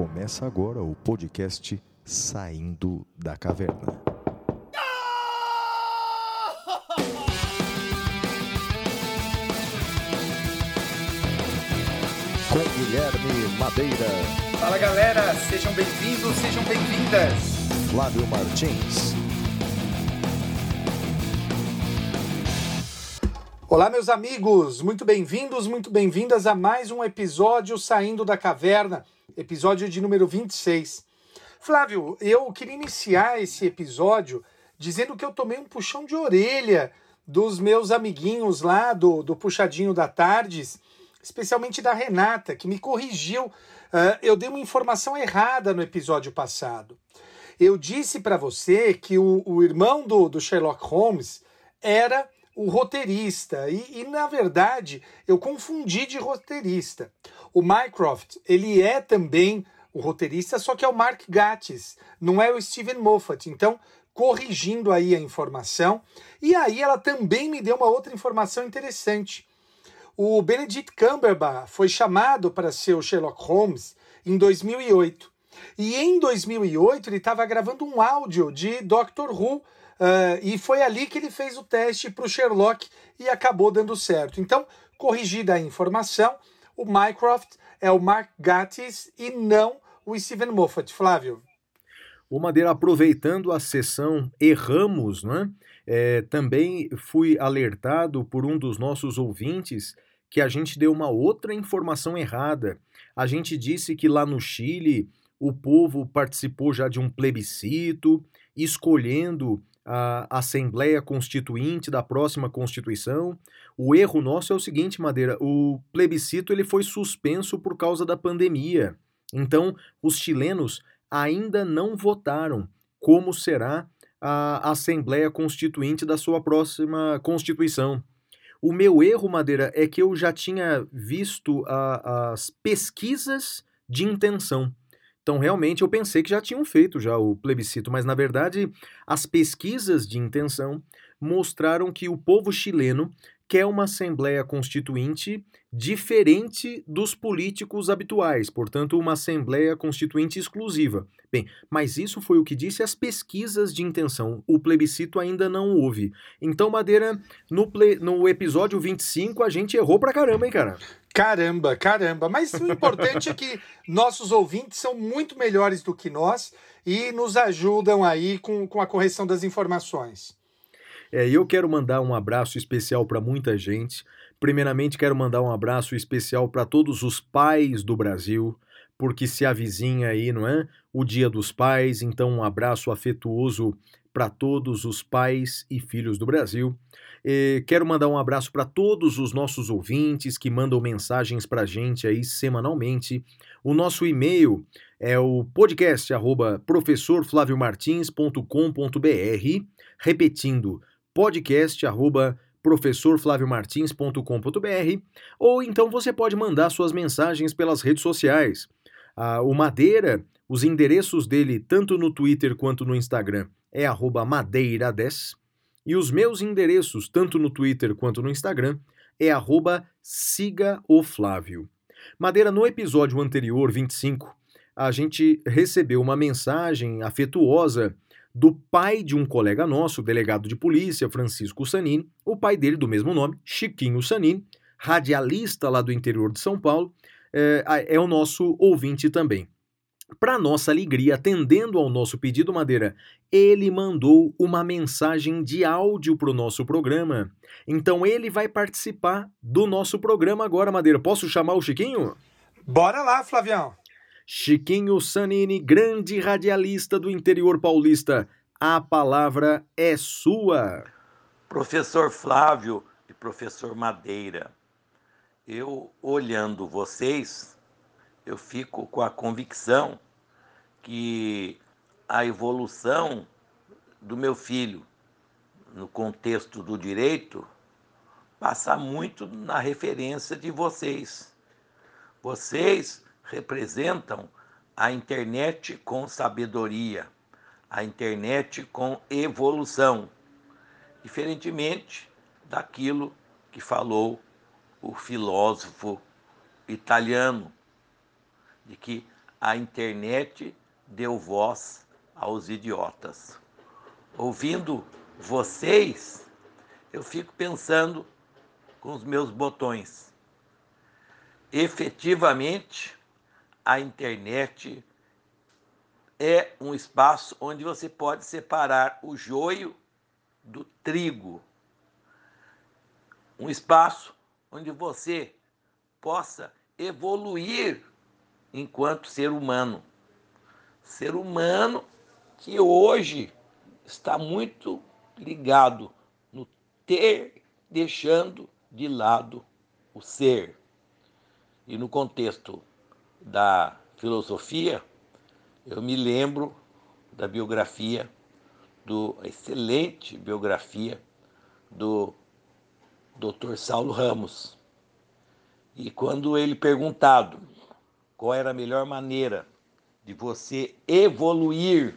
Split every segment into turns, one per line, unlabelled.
Começa agora o podcast Saindo da Caverna. Com Guilherme Madeira,
Fala galera, sejam bem-vindos, sejam bem-vindas.
Flávio Martins,
Olá, meus amigos, muito bem-vindos, muito bem-vindas a mais um episódio Saindo da Caverna, episódio de número 26. Flávio, eu queria iniciar esse episódio dizendo que eu tomei um puxão de orelha dos meus amiguinhos lá do, do Puxadinho da Tardes, especialmente da Renata, que me corrigiu. Ah, eu dei uma informação errada no episódio passado. Eu disse para você que o, o irmão do, do Sherlock Holmes era o roteirista e, e, na verdade eu confundi de roteirista. O Mycroft ele é também o roteirista, só que é o Mark Gatiss, não é o Steven Moffat. Então corrigindo aí a informação e aí ela também me deu uma outra informação interessante. O Benedict Cumberbatch foi chamado para ser o Sherlock Holmes em 2008. E em 2008 ele estava gravando um áudio de Doctor Who Uh, e foi ali que ele fez o teste para o Sherlock e acabou dando certo. Então, corrigida a informação, o Mycroft é o Mark Gatiss e não o Steven Moffat. Flávio.
O Madeira, aproveitando a sessão Erramos, né? É, também fui alertado por um dos nossos ouvintes que a gente deu uma outra informação errada. A gente disse que lá no Chile o povo participou já de um plebiscito, escolhendo a Assembleia Constituinte da próxima Constituição. O erro nosso é o seguinte, Madeira, o plebiscito ele foi suspenso por causa da pandemia. Então, os chilenos ainda não votaram como será a Assembleia Constituinte da sua próxima Constituição. O meu erro, Madeira, é que eu já tinha visto a, as pesquisas de intenção. Então, realmente, eu pensei que já tinham feito já o plebiscito, mas na verdade, as pesquisas de intenção mostraram que o povo chileno quer uma assembleia constituinte diferente dos políticos habituais, portanto, uma assembleia constituinte exclusiva. Bem, mas isso foi o que disse as pesquisas de intenção. O plebiscito ainda não houve. Então, Madeira, no, ple... no episódio 25, a gente errou pra caramba, hein, cara?
Caramba, caramba. Mas o importante é que nossos ouvintes são muito melhores do que nós e nos ajudam aí com, com a correção das informações.
É, eu quero mandar um abraço especial para muita gente. Primeiramente, quero mandar um abraço especial para todos os pais do Brasil, porque se avizinha aí, não é? O Dia dos Pais, então um abraço afetuoso para todos os pais e filhos do Brasil. E quero mandar um abraço para todos os nossos ouvintes que mandam mensagens para a gente aí semanalmente. O nosso e-mail é o podcast arroba professorflaviomartins.com.br, repetindo, podcast arroba professorflaviomartins.com.br ou então você pode mandar suas mensagens pelas redes sociais. Ah, o Madeira, os endereços dele, tanto no Twitter quanto no Instagram, é arroba madeira10 e os meus endereços, tanto no Twitter quanto no Instagram, é arroba siga o Flávio. Madeira, no episódio anterior, 25, a gente recebeu uma mensagem afetuosa do pai de um colega nosso, delegado de polícia, Francisco Sanini, o pai dele do mesmo nome, Chiquinho Sanini, radialista lá do interior de São Paulo, é, é o nosso ouvinte também. Para nossa alegria, atendendo ao nosso pedido, Madeira, ele mandou uma mensagem de áudio para o nosso programa. Então ele vai participar do nosso programa agora, Madeira. Posso chamar o Chiquinho?
Bora lá, Flavião.
Chiquinho Sanini, grande radialista do interior paulista. A palavra é sua.
Professor Flávio e professor Madeira, eu olhando vocês, eu fico com a convicção que a evolução do meu filho no contexto do direito passa muito na referência de vocês. Vocês representam a internet com sabedoria, a internet com evolução, diferentemente daquilo que falou o filósofo italiano, de que a internet deu voz aos idiotas. Ouvindo vocês, eu fico pensando com os meus botões. Efetivamente, a internet é um espaço onde você pode separar o joio do trigo. Um espaço onde você possa evoluir enquanto ser humano. Ser humano que hoje está muito ligado no ter, deixando de lado o ser. E no contexto da filosofia, eu me lembro da biografia, do excelente biografia do Dr. Saulo Ramos. E quando ele perguntado qual era a melhor maneira de você evoluir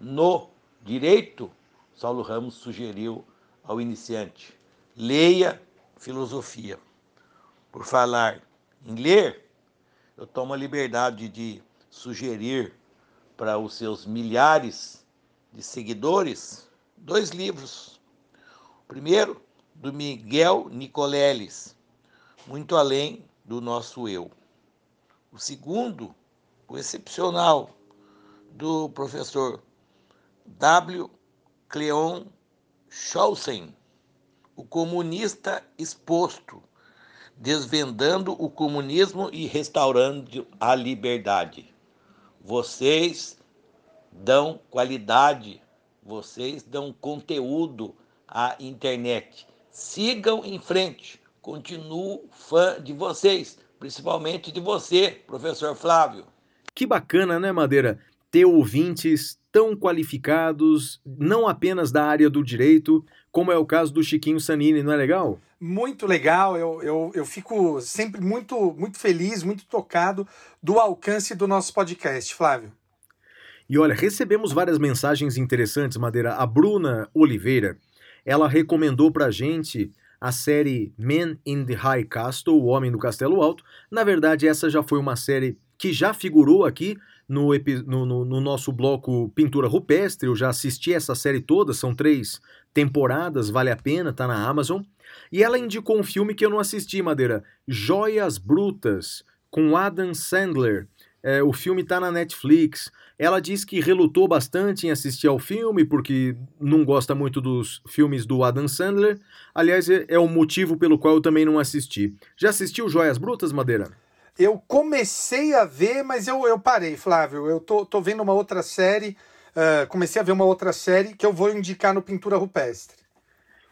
no direito, Saulo Ramos sugeriu ao iniciante: leia filosofia. Por falar em ler, eu tomo a liberdade de sugerir para os seus milhares de seguidores dois livros. O primeiro, do Miguel Nicoleles, Muito Além do Nosso Eu. O segundo, o excepcional, do professor W. Cleon Schausen, O Comunista Exposto, Desvendando o Comunismo e Restaurando a Liberdade. Vocês dão qualidade, vocês dão conteúdo à internet. Sigam em frente, continuo fã de vocês principalmente de você, professor Flávio.
Que bacana, né, Madeira? Ter ouvintes tão qualificados, não apenas da área do direito, como é o caso do Chiquinho Sanini, não é legal?
Muito legal, eu, eu, eu fico sempre muito, muito feliz, muito tocado do alcance do nosso podcast, Flávio.
E olha, recebemos várias mensagens interessantes, Madeira. A Bruna Oliveira, ela recomendou pra gente a série Man in the High Castle, O Homem do Castelo Alto. Na verdade, essa já foi uma série que já figurou aqui no, no, no, nosso bloco Pintura Rupestre. Eu já assisti essa série toda, são três temporadas, vale a pena, tá na Amazon. E ela indicou um filme que eu não assisti, Madeira: Joias Brutas, com Adam Sandler. É, o filme está na Netflix. Ela diz que relutou bastante em assistir ao filme porque não gosta muito dos filmes do Adam Sandler. Aliás, é, é o motivo pelo qual eu também não assisti. Já assistiu Joias Brutas, Madeira?
Eu comecei a ver, mas eu, eu parei, Flávio. Eu tô, tô vendo uma outra série. Uh, comecei a ver uma outra série que eu vou indicar no Pintura Rupestre.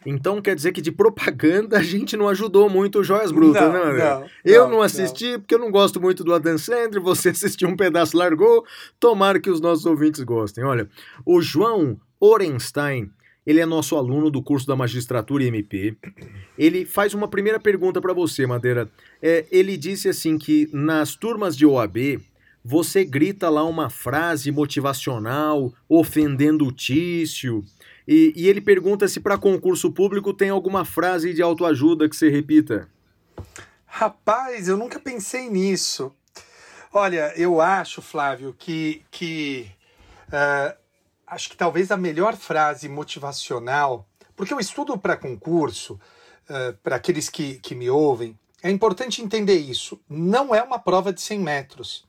Então quer dizer que de propaganda a gente não ajudou muito o Joias Brutas, não, né, André? Não, eu não, não assisti não. porque eu não gosto muito do Adam Sandler, você assistiu um pedaço, largou. Tomara que os nossos ouvintes gostem. Olha, o João Orenstein, ele é nosso aluno do curso da Magistratura MP. Ele faz uma primeira pergunta para você, Madeira. É, ele disse assim que nas turmas de OAB você grita lá uma frase motivacional ofendendo o Tício. E, e ele pergunta se para concurso público tem alguma frase de autoajuda que você repita.
Rapaz, eu nunca pensei nisso. Olha, eu acho, Flávio, que, que uh, acho que talvez a melhor frase motivacional, porque eu estudo para concurso, uh, para aqueles que, que me ouvem, é importante entender isso. Não é uma prova de 100 metros,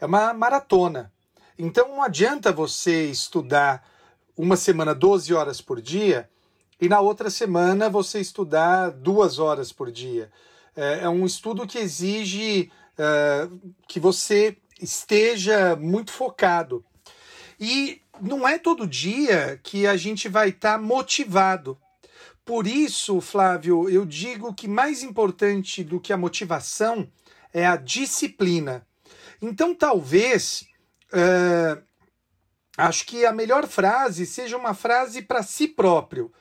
é uma maratona. Então não adianta você estudar uma semana 12 horas por dia e na outra semana você estudar duas horas por dia. É, é um estudo que exige é, que você esteja muito focado. E não é todo dia que a gente vai estar tá motivado. Por isso, Flávio, eu digo que mais importante do que a motivação é a disciplina. Então, talvez uh, acho que a melhor frase seja uma frase para si próprio.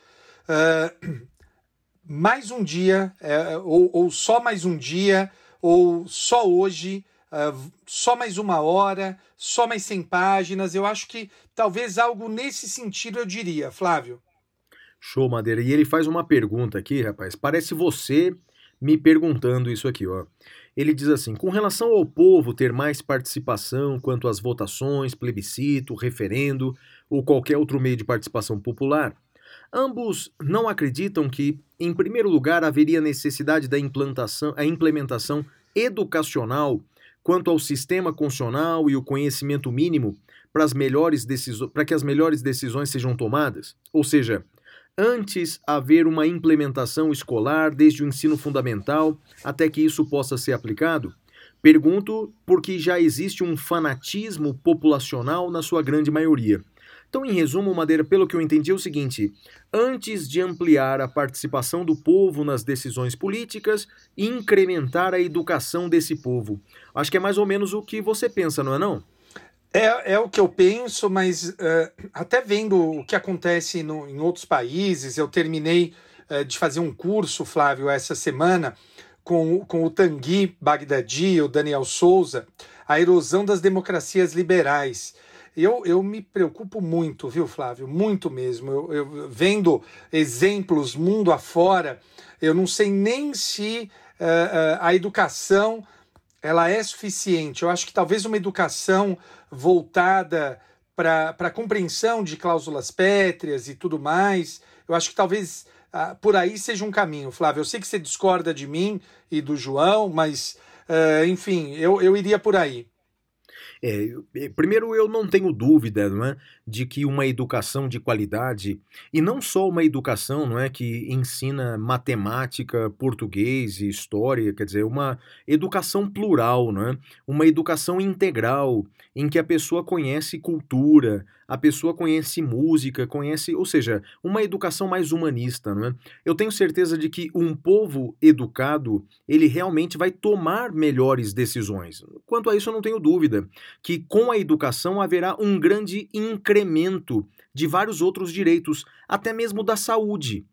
Uh, mais um dia, uh, ou, ou, só mais um dia, ou só hoje, uh, só mais uma hora, só mais 100 páginas. Eu acho que talvez algo nesse sentido eu diria, Flávio.
Show, Madeira. E ele faz uma pergunta aqui, rapaz. Parece você me perguntando isso aqui, ó. Ele diz assim: com relação ao povo ter mais participação quanto às votações, plebiscito, referendo ou qualquer outro meio de participação popular, ambos não acreditam que, em primeiro lugar, haveria necessidade da implantação, a implementação educacional quanto ao sistema constitucional e o conhecimento mínimo para, as melhores para que as melhores decisões sejam tomadas? Ou seja, antes haver uma implementação escolar desde o ensino fundamental até que isso possa ser aplicado? Pergunto porque já existe um fanatismo populacional na sua grande maioria. Então, em resumo, Madeira, pelo que eu entendi, é o seguinte: antes de ampliar a participação do povo nas decisões políticas, incrementar a educação desse povo. Acho que é mais ou menos o que você pensa, não é não?
É, é o que eu penso, mas uh, até vendo o que acontece no, em outros países, eu terminei uh, de fazer um curso, Flávio, essa semana com, com o Tanguy Bagdadi, o Daniel Souza, a erosão das democracias liberais. Eu, eu me preocupo muito, viu, Flávio? Muito mesmo. Eu, eu vendo exemplos mundo afora, eu não sei nem se uh, uh, a educação ela é suficiente. Eu acho que talvez uma educação voltada para a compreensão de cláusulas pétreas e tudo mais, eu acho que talvez uh, por aí seja um caminho, Flávio. Eu sei que você discorda de mim e do João, mas, uh, enfim, eu, eu iria por aí.
É, primeiro, eu não tenho dúvida não é, de que uma educação de qualidade, e não só uma educação não é, que ensina matemática, português e história, quer dizer, uma educação plural, não é, uma educação integral, em que a pessoa conhece cultura, a pessoa conhece música, conhece, ou seja, uma educação mais humanista, não é? Eu tenho certeza de que um povo educado, ele realmente vai tomar melhores decisões. Quanto a isso, eu não tenho dúvida que com a educação haverá um grande incremento de vários outros direitos, até mesmo da saúde.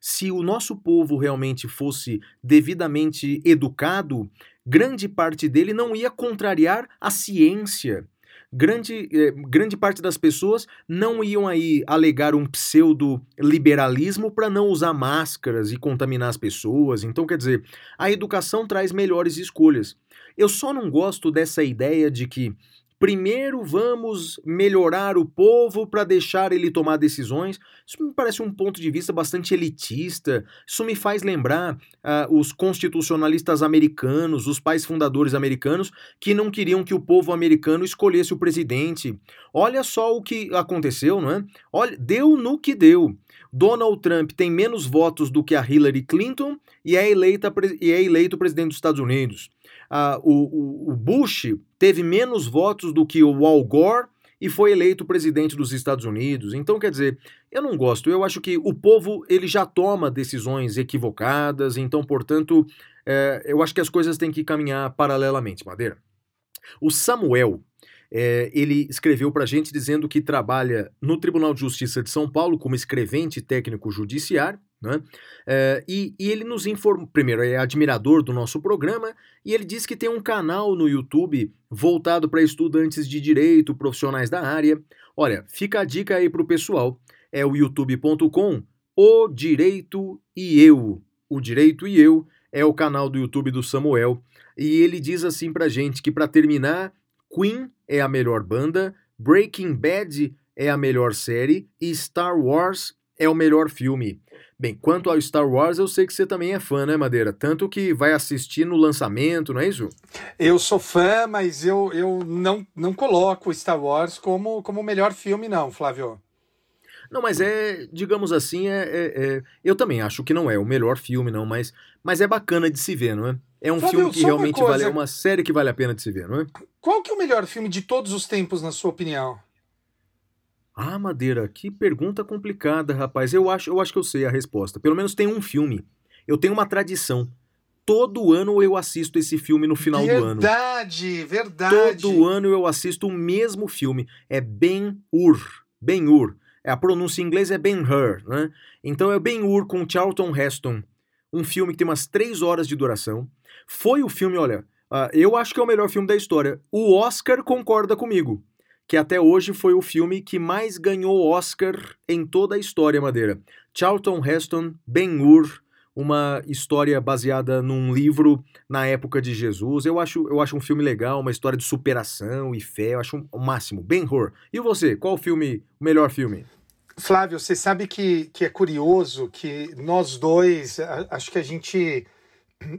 Se o nosso povo realmente fosse devidamente educado, grande parte dele não ia contrariar a ciência. Grande, eh, grande parte das pessoas não iam aí alegar um pseudo-liberalismo para não usar máscaras e contaminar as pessoas. Então, quer dizer, a educação traz melhores escolhas. Eu só não gosto dessa ideia de que Primeiro vamos melhorar o povo para deixar ele tomar decisões. Isso me parece um ponto de vista bastante elitista. Isso me faz lembrar uh, os constitucionalistas americanos, os pais fundadores americanos, que não queriam que o povo americano escolhesse o presidente. Olha só o que aconteceu, não é? Olha, deu no que deu. Donald Trump tem menos votos do que a Hillary Clinton e é, eleita, e é eleito presidente dos Estados Unidos ah, o, o Bush teve menos votos do que o Al Gore e foi eleito presidente dos Estados Unidos. Então, quer dizer, eu não gosto. Eu acho que o povo ele já toma decisões equivocadas. Então, portanto, é, eu acho que as coisas têm que caminhar paralelamente. Madeira. O Samuel é, ele escreveu para a gente dizendo que trabalha no Tribunal de Justiça de São Paulo como escrevente técnico judiciário né? É, e, e, ele nos informa, primeiro, é admirador do nosso programa, e ele diz que tem um canal no YouTube voltado para estudantes de direito, profissionais da área. Olha, fica a dica aí para o pessoal, é o youtube.com, o Direito e Eu. O Direito e Eu é o canal do YouTube do Samuel, e ele diz assim pra gente que para terminar, Queen é a melhor banda, Breaking Bad é a melhor série e Star Wars é o melhor filme. Bem, quanto ao Star Wars, eu sei que você também é fã, né, Madeira? Tanto que vai assistir no lançamento, não é isso?
Eu sou fã, mas eu, eu não, não coloco Star Wars como, como o melhor filme, não, Flávio.
Não, mas é, digamos assim, é, é, é, eu também acho que não é o melhor filme, não, mas, mas é bacana de se ver, não é? É um Flávio, filme que realmente vale, é uma série que vale a pena de se ver, não é?
Qual que é o melhor filme de todos os tempos, na sua opinião?
Ah, Madeira, que pergunta complicada, rapaz. Eu acho, eu acho que eu sei a resposta. Pelo menos tem um filme. Eu tenho uma tradição. Todo ano eu assisto esse filme no final
verdade,
do ano.
Verdade, verdade.
Todo ano eu assisto o mesmo filme. É Ben-Hur. Ben-Hur. É, a pronúncia em inglês é Ben-Hur, né? Então é Ben-Hur com Charlton Heston. Um filme que tem umas três horas de duração. Foi o filme, olha, uh, eu acho que é o melhor filme da história. O Oscar concorda comigo que até hoje foi o filme que mais ganhou Oscar em toda a história, Madeira. Charlton Heston, Ben-Hur, uma história baseada num livro na época de Jesus. Eu acho, eu acho um filme legal, uma história de superação e fé. Eu acho um, o máximo. Ben Hur. E você, qual o filme, o melhor filme?
Flávio, você sabe que, que é curioso que nós dois, acho que a gente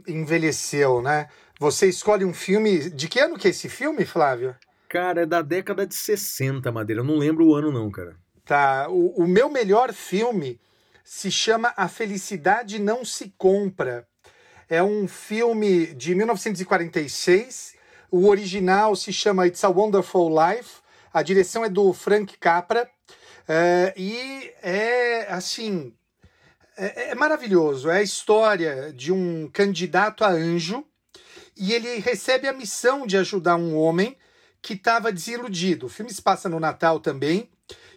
envelheceu, né? Você escolhe um filme. De que ano que é esse filme, Flávio?
Cara, é da década de 60, Madeira. Eu não lembro o ano, não, cara.
Tá. O, o meu melhor filme se chama A Felicidade Não Se Compra. É um filme de 1946. O original se chama It's a Wonderful Life. A direção é do Frank Capra. Uh, e é assim. É, é maravilhoso. É a história de um candidato a anjo e ele recebe a missão de ajudar um homem que estava desiludido. O filme se passa no Natal também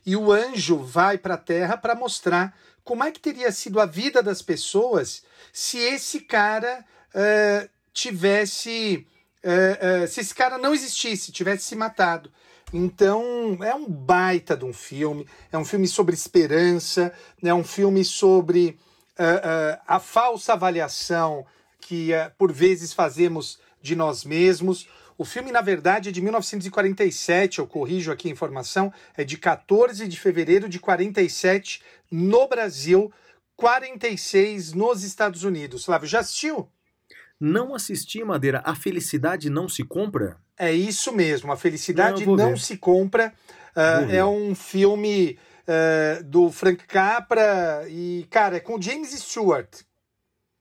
e o anjo vai para a Terra para mostrar como é que teria sido a vida das pessoas se esse cara uh, tivesse. Uh, uh, se esse cara não existisse, tivesse se matado. Então, é um baita de um filme, é um filme sobre esperança, é um filme sobre a falsa avaliação que por vezes fazemos de nós mesmos. O filme, na verdade, é de 1947, eu corrijo aqui a informação, é de 14 de fevereiro de 47 no Brasil, 46 nos Estados Unidos. Flávio, já assistiu?
Não assisti, Madeira. A felicidade não se compra?
É isso mesmo, a felicidade não, não se compra. Uh, é um filme uh, do Frank Capra e, cara, é com James Stewart.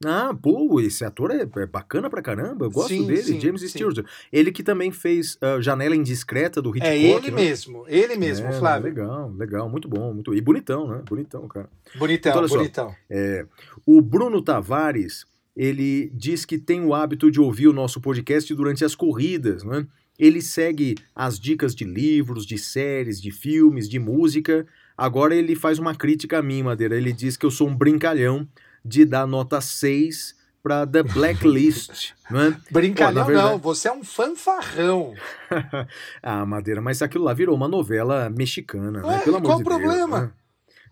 Ah, pô, esse ator é, é, bacana pra caramba, eu gosto sim, dele, sim, James sim. Stewart. Ele que também fez uh, Janela Indiscreta do Hitchcock.
É ele né? mesmo, ele mesmo, é, Flávio.
Legal, legal, muito bom, muito E bonitão, né? Bonitão, cara.
Bonitão, então, bonitão. Só,
é, o Bruno Tavares, ele diz que tem o hábito de ouvir o nosso podcast durante as corridas, né? Ele segue as dicas de livros, de séries, de filmes, de música. Agora ele faz uma crítica a mim, Madeira. Ele diz que eu sou um brincalhão de dar nota 6 para The Blacklist, não é?
Brincalhão Pô, verdade... não, você é um fanfarrão.
ah, Madeira, mas aquilo lá virou uma novela mexicana, né?
Pelo amor qual o problema? Né?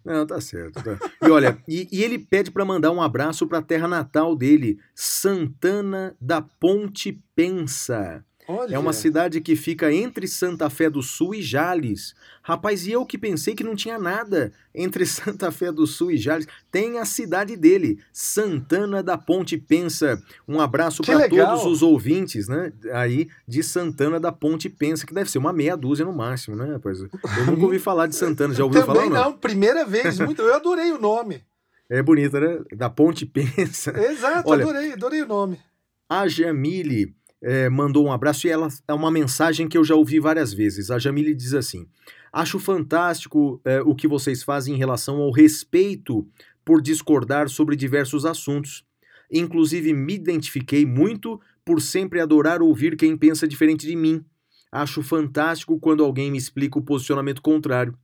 Não, tá certo. Tá. E olha, e, e, ele pede para mandar um abraço para a terra natal dele, Santana da Ponte Pensa. Olha. É uma cidade que fica entre Santa Fé do Sul e Jales. Rapaz, e eu que pensei que não tinha nada entre Santa Fé do Sul e Jales. Tem a cidade dele, Santana da Ponte Pensa. Um abraço para todos os ouvintes, né? Aí de Santana da Ponte Pensa, que deve ser uma meia dúzia no máximo, né, rapaz? Eu nunca ouvi falar de Santana. Já ouviu
Também
falar?
Não, não, primeira vez. Muito, eu adorei o nome.
É bonita, né? Da Ponte Pensa.
Exato, Olha, adorei, adorei o nome.
A Jamile é, mandou um abraço e ela é uma mensagem que eu já ouvi várias vezes. A Jamile diz assim: Acho fantástico é, o que vocês fazem em relação ao respeito por discordar sobre diversos assuntos. Inclusive, me identifiquei muito por sempre adorar ouvir quem pensa diferente de mim. Acho fantástico quando alguém me explica o posicionamento contrário.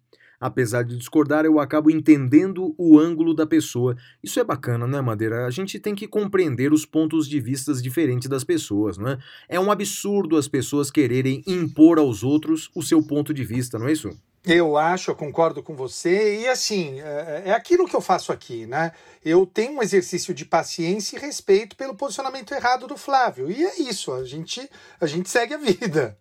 Apesar de discordar, eu acabo entendendo o ângulo da pessoa. Isso é bacana, né, Madeira? A gente tem que compreender os pontos de vistas diferentes das pessoas, não é? É um absurdo as pessoas quererem impor aos outros o seu ponto de vista, não é isso?
Eu acho, eu concordo com você. E assim, é, é aquilo que eu faço aqui, né? Eu tenho um exercício de paciência e respeito pelo posicionamento errado do Flávio. E é isso, a gente, a gente segue a vida.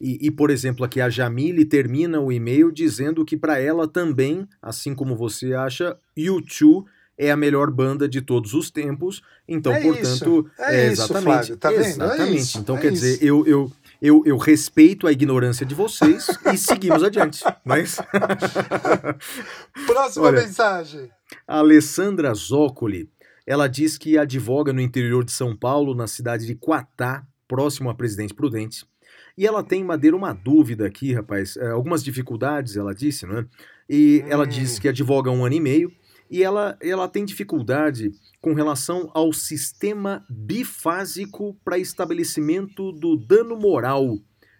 E, e, por exemplo, aqui a Jamile termina o e-mail dizendo que para ela também, assim como você acha, U2 é a melhor banda de todos os tempos. Então,
é
portanto,
isso. é, é exatamente,
isso,
tá
exatamente.
É isso,
então,
é
quer dizer, eu, eu eu, eu, respeito a ignorância de vocês e seguimos adiante. Mas...
Próxima Olha, mensagem.
A Alessandra Zócoli, ela diz que advoga no interior de São Paulo, na cidade de Quatá, próximo a Presidente Prudente. E ela tem, Madeira, uma dúvida aqui, rapaz. É, algumas dificuldades, ela disse, né? E hum. ela diz que advoga um ano e meio e ela, ela tem dificuldade com relação ao sistema bifásico para estabelecimento do dano moral,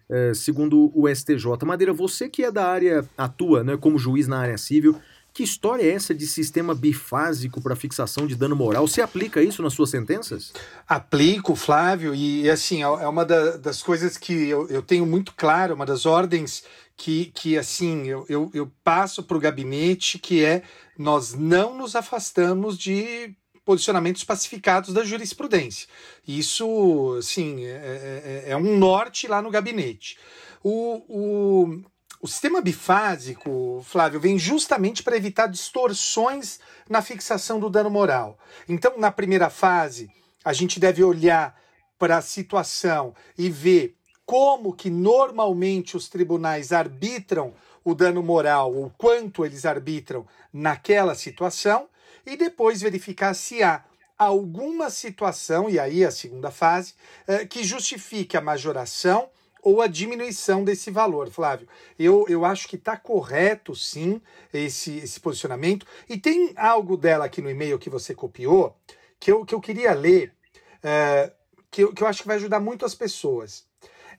é, segundo o STJ. Madeira, você que é da área, atua né, como juiz na área civil, que história é essa de sistema bifásico para fixação de dano moral? Você aplica isso nas suas sentenças?
Aplico, Flávio, e assim, é, é uma das coisas que eu, eu tenho muito claro, uma das ordens que, que assim, eu, eu, eu passo para o gabinete, que é nós não nos afastamos de posicionamentos pacificados da jurisprudência. Isso, sim, é, é, é um norte lá no gabinete. O, o, o sistema bifásico, Flávio, vem justamente para evitar distorções na fixação do dano moral. Então, na primeira fase, a gente deve olhar para a situação e ver como que normalmente os tribunais arbitram o dano moral, o quanto eles arbitram naquela situação, e depois verificar se há alguma situação, e aí a segunda fase, eh, que justifique a majoração ou a diminuição desse valor, Flávio. Eu, eu acho que está correto, sim, esse, esse posicionamento. E tem algo dela aqui no e-mail que você copiou que eu, que eu queria ler, é, que, eu, que eu acho que vai ajudar muito as pessoas.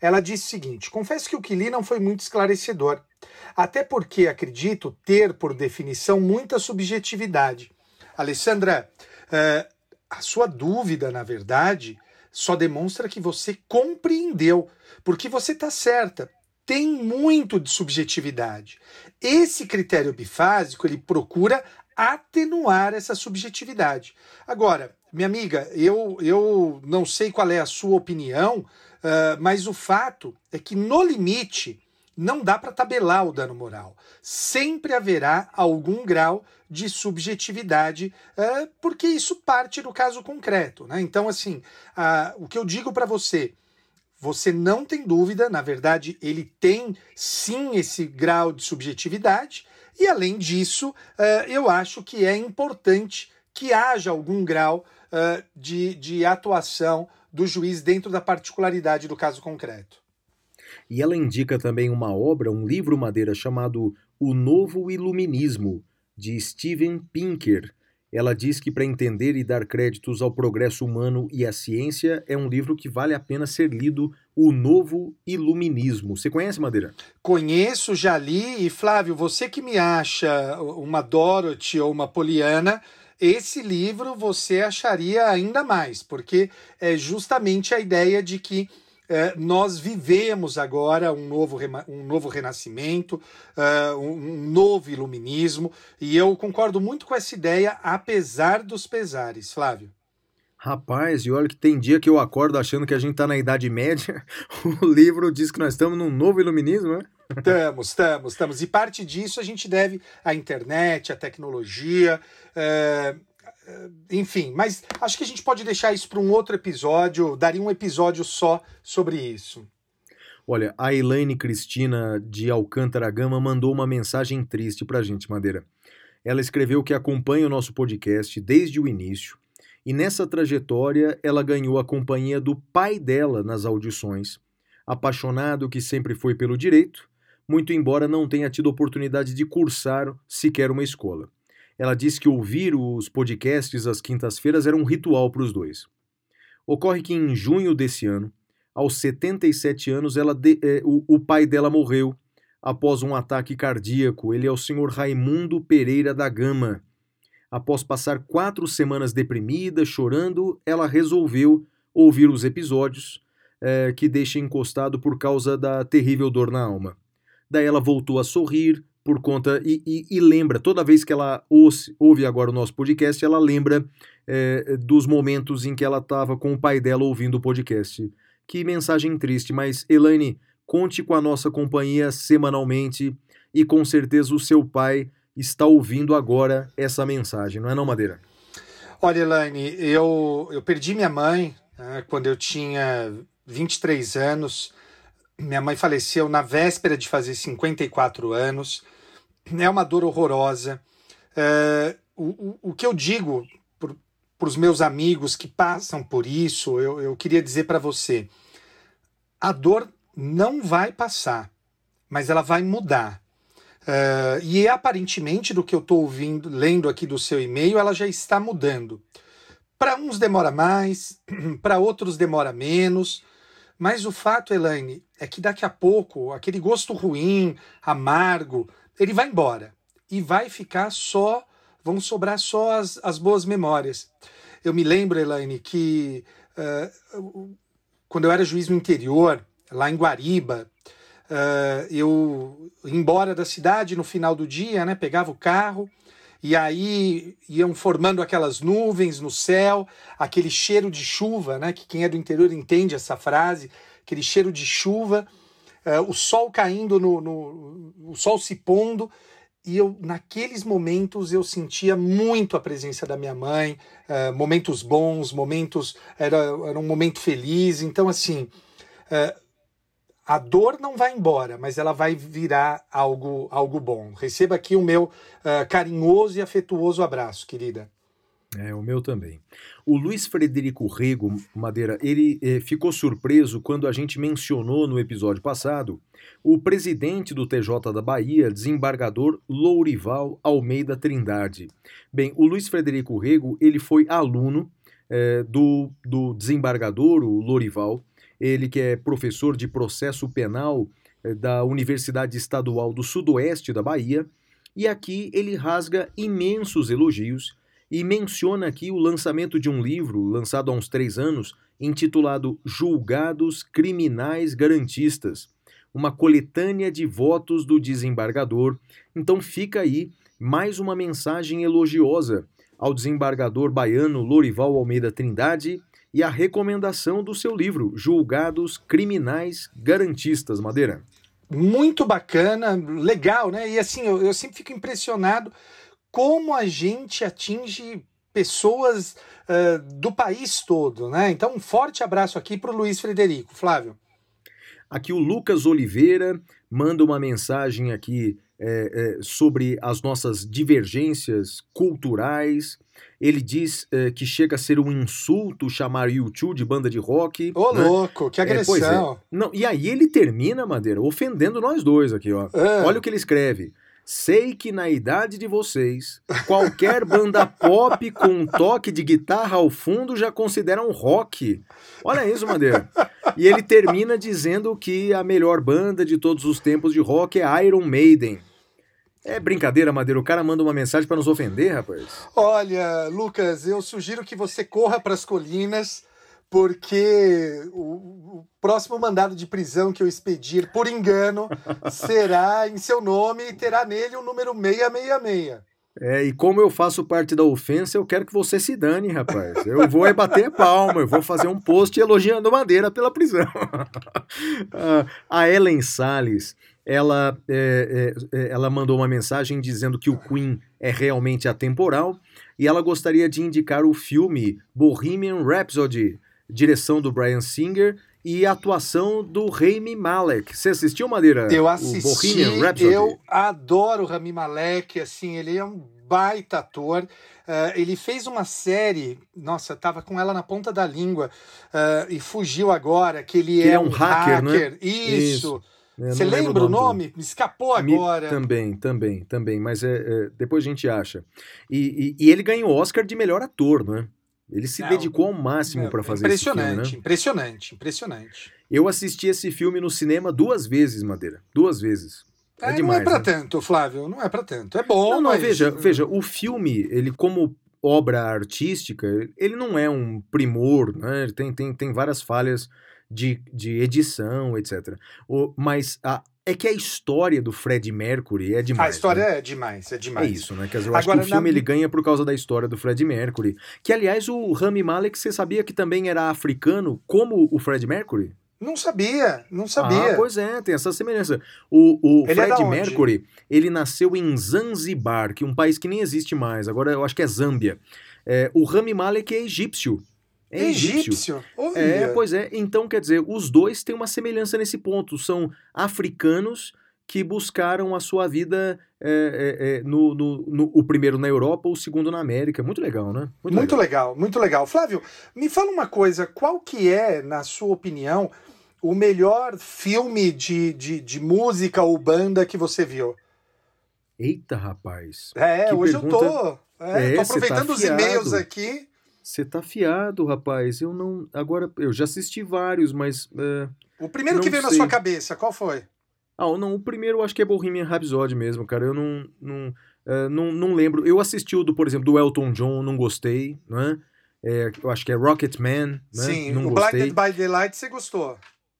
Ela disse o seguinte: confesso que o que li não foi muito esclarecedor, até porque acredito ter, por definição, muita subjetividade. Alessandra, é, a sua dúvida, na verdade, só demonstra que você compreendeu, porque você está certa. Tem muito de subjetividade. Esse critério bifásico ele procura atenuar essa subjetividade. Agora, minha amiga, eu, eu não sei qual é a sua opinião, uh, mas o fato é que, no limite, não dá para tabelar o dano moral. Sempre haverá algum grau de subjetividade, uh, porque isso parte do caso concreto. Né? Então, assim, o que eu digo para você, você não tem dúvida, na verdade, ele tem sim esse grau de subjetividade, e além disso, uh, eu acho que é importante que haja algum grau de, de atuação do juiz dentro da particularidade do caso concreto.
E ela indica também uma obra, um livro madeira chamado O Novo Iluminismo, de Steven Pinker. Ela diz que para entender e dar créditos ao progresso humano e à ciência é um livro que vale a pena ser lido, O Novo Iluminismo. Você conhece, Madeira?
Conheço, já li, e Flávio, você que me acha uma Dorothy ou uma Poliana, esse livro você acharia ainda mais, porque é justamente a ideia de que é, nós vivemos agora um novo, um novo renascimento, uh, um novo iluminismo, e eu concordo muito com essa ideia, apesar dos pesares, Flávio.
Rapaz, e olha que tem dia que eu acordo achando que a gente está na Idade Média, o livro diz que nós estamos num novo iluminismo, né?
Estamos, estamos, estamos. E parte disso a gente deve à internet, à tecnologia. É, enfim, mas acho que a gente pode deixar isso para um outro episódio, daria um episódio só sobre isso.
Olha, a Elaine Cristina de Alcântara Gama mandou uma mensagem triste para a gente, Madeira. Ela escreveu que acompanha o nosso podcast desde o início e nessa trajetória ela ganhou a companhia do pai dela nas audições, apaixonado que sempre foi pelo direito, muito embora não tenha tido oportunidade de cursar sequer uma escola. Ela disse que ouvir os podcasts às quintas-feiras era um ritual para os dois. Ocorre que em junho desse ano, aos 77 anos, ela de, eh, o, o pai dela morreu após um ataque cardíaco. Ele é o senhor Raimundo Pereira da Gama. Após passar quatro semanas deprimida, chorando, ela resolveu ouvir os episódios eh, que deixa encostado por causa da terrível dor na alma. Daí ela voltou a sorrir, por conta e, e, e, lembra, toda vez que ela ouve, ouve agora o nosso podcast, ela lembra é, dos momentos em que ela estava com o pai dela ouvindo o podcast. Que mensagem triste, mas Elaine, conte com a nossa companhia semanalmente e com certeza o seu pai está ouvindo agora essa mensagem, não é não, Madeira?
Olha, Elaine, eu, eu perdi minha mãe né, quando eu tinha 23 anos, minha mãe faleceu na véspera de fazer 54 anos. É uma dor horrorosa. É, o, o, que eu digo para os meus amigos que passam por isso, eu, eu queria dizer para você: a dor não vai passar, mas ela vai mudar. Uh, e aparentemente, do que eu estou ouvindo, lendo aqui do seu e-mail, ela já está mudando. Para uns demora mais, para outros demora menos. Mas o fato, Elaine, é que daqui a pouco aquele gosto ruim, amargo, ele vai embora e vai ficar só, vão sobrar só as, as boas memórias. Eu me lembro, Elaine, que uh, quando eu era juiz no interior, lá em Guariba, uh, eu ia embora da cidade no final do dia, né, pegava o carro e aí iam formando aquelas nuvens no céu, aquele cheiro de chuva, né? Que quem é do interior entende essa frase, aquele cheiro de chuva, uh, o sol caindo no, no, o sol se pondo e eu naqueles momentos eu sentia muito a presença da minha mãe, uh, momentos bons, momentos era, era um momento feliz, então assim uh, a dor não vai embora, mas ela vai virar algo, algo bom. Receba aqui o meu uh, carinhoso e afetuoso abraço, querida.
É, o meu também. O Luiz Frederico Rego Madeira, ele eh, ficou surpreso quando a gente mencionou no episódio passado o presidente do TJ da Bahia, desembargador Lourival Almeida Trindade. Bem, o Luiz Frederico Rego, ele foi aluno eh, do, do desembargador, o Lourival, ele que é professor de processo penal eh, da Universidade Estadual do Sudoeste da Bahia, e aqui ele rasga imensos elogios e menciona aqui o lançamento de um livro, lançado há uns três anos, intitulado Julgados Criminais Garantistas, uma coletânea de votos do desembargador. Então fica aí mais uma mensagem elogiosa ao desembargador baiano Lorival Almeida Trindade e a recomendação do seu livro, Julgados Criminais Garantistas, Madeira.
Muito bacana, legal, né? E assim, eu, eu sempre fico impressionado como a gente atinge pessoas uh, do país todo, né? Então, um forte abraço aqui para o Luiz Frederico. Flávio.
Aqui o Lucas Oliveira manda uma mensagem aqui é, é, sobre as nossas divergências culturais. Ele diz é, que chega a ser um insulto chamar YouTube de banda de rock.
Ô, né? louco, que agressão. É,
é, Não, e aí ele termina, Madeira, ofendendo nós dois aqui, ó. É. Olha o que ele escreve. Sei que na idade de vocês, qualquer banda pop com um toque de guitarra ao fundo já considera um rock. Olha isso, Madeira. E ele termina dizendo que a melhor banda de todos os tempos de rock é Iron Maiden. É brincadeira, Madeira. O cara manda uma mensagem para nos ofender, rapaz.
Olha, Lucas, eu sugiro que você corra para as colinas, porque o, o, próximo mandado de prisão que eu expedir por engano será em seu nome e terá nele o número 666.
É, e como eu faço parte da ofensa, eu quero que você se dane, rapaz. Eu vou é bater palma, eu vou fazer um post elogiando Madeira pela prisão. Ah, a Ellen Salles ela, é, é, é, ela mandou uma mensagem dizendo que o Queen é realmente atemporal e ela gostaria de indicar o filme Bohemian Rhapsody, direção do Brian Singer e atuação do Rami Malek. Você assistiu, Madeira?
Eu assisti, eu adoro o Rami Malek, assim, ele é um baita ator. Uh, ele fez uma série, nossa, tava com ela na ponta da língua uh, e fugiu agora, que ele, que é, é, um hacker, hacker. Né? Isso. Isso. Você lembra o nome? nome? Escapou agora.
Me, também, também, também. Mas é, é, depois a gente acha. E, e, e, ele ganhou o Oscar de melhor ator, não é? Ele se não, dedicou ao máximo para fazer esse filme, né?
Impressionante, impressionante, impressionante.
Eu assisti esse filme no cinema duas vezes, Madeira. Duas vezes.
É, é demais, não é para né? tanto, Flávio. Não é para tanto. É bom, não, não, mas...
veja, veja, o filme, ele como obra artística, ele não é um primor, né? Ele tem, tem, tem várias falhas de, de edição, etc. O, mas a, é que a história do Fred Mercury é demais.
A história
né?
é demais, é demais.
É isso, né? Quer dizer, eu Agora, acho que o filme na... ele ganha por causa da história do Fred Mercury. Que, aliás, o Rami Malek, você sabia que também era africano, como o Fred Mercury?
Não sabia, não sabia.
Ah, pois é, tem essa semelhança. O, o é Fred Mercury, ele nasceu em Zanzibar, que é um país que nem existe mais, agora eu acho que é Zâmbia. É, o Rami Malek é egípcio.
É egípcio. egípcio.
É, pois é. Então, quer dizer, os dois têm uma semelhança nesse ponto. São africanos que buscaram a sua vida é, é, é, no, no, no, o primeiro na Europa, o segundo na América. Muito legal, né?
Muito, muito legal. legal. muito legal. Flávio, me fala uma coisa, qual que é, na sua opinião, o melhor filme de, de, de música ou banda que você viu?
Eita, rapaz.
É, hoje pergunta... eu tô. É, tô tá aproveitando tá os e-mails aqui.
Você tá fiado, rapaz. Eu não. Agora, eu já assisti vários, mas. É,
o primeiro que veio sei. na sua cabeça, qual foi?
Ah, não, o primeiro eu acho que é Bohemian Rhapsody mesmo, cara. Eu não. Não, é, não, não lembro. Eu assisti o do, por exemplo, do Elton John, não gostei, né? É, eu acho que é Rocketman, né?
Sim,
não
o
gostei.
Blinded by the Light você gostou.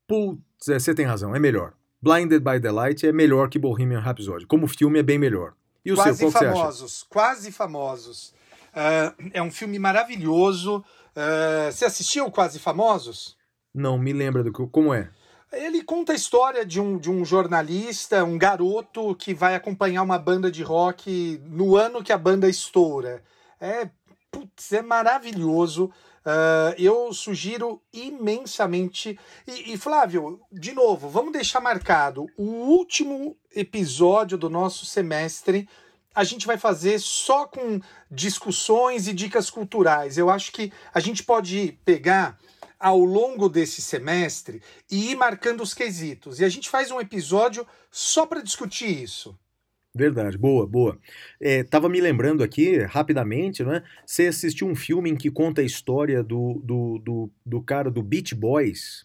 Putz, é, você tem razão, é melhor. Blinded by the Light é melhor que Bohemian Rhapsody. Como filme é bem melhor. E o
quase
seu, qual que você acha?
famosos, quase famosos. Ah, é um filme maravilhoso. Ah, você assistiu Quase Famosos?
Não, me lembra do que. Como é?
Ele conta a história de um, de um jornalista, um garoto que vai acompanhar uma banda de rock no ano que a banda estoura. É, putz, é maravilhoso. Ah, eu sugiro imensamente. E, e, Flávio, de novo, vamos deixar marcado o último episódio do nosso semestre. A gente vai fazer só com discussões e dicas culturais. Eu acho que a gente pode pegar ao longo desse semestre e ir marcando os quesitos. E a gente faz um episódio só para discutir isso.
Verdade, boa, boa. É, tava me lembrando aqui, rapidamente, né? Você assistiu um filme em que conta a história do, do, do, do cara do Beach Boys?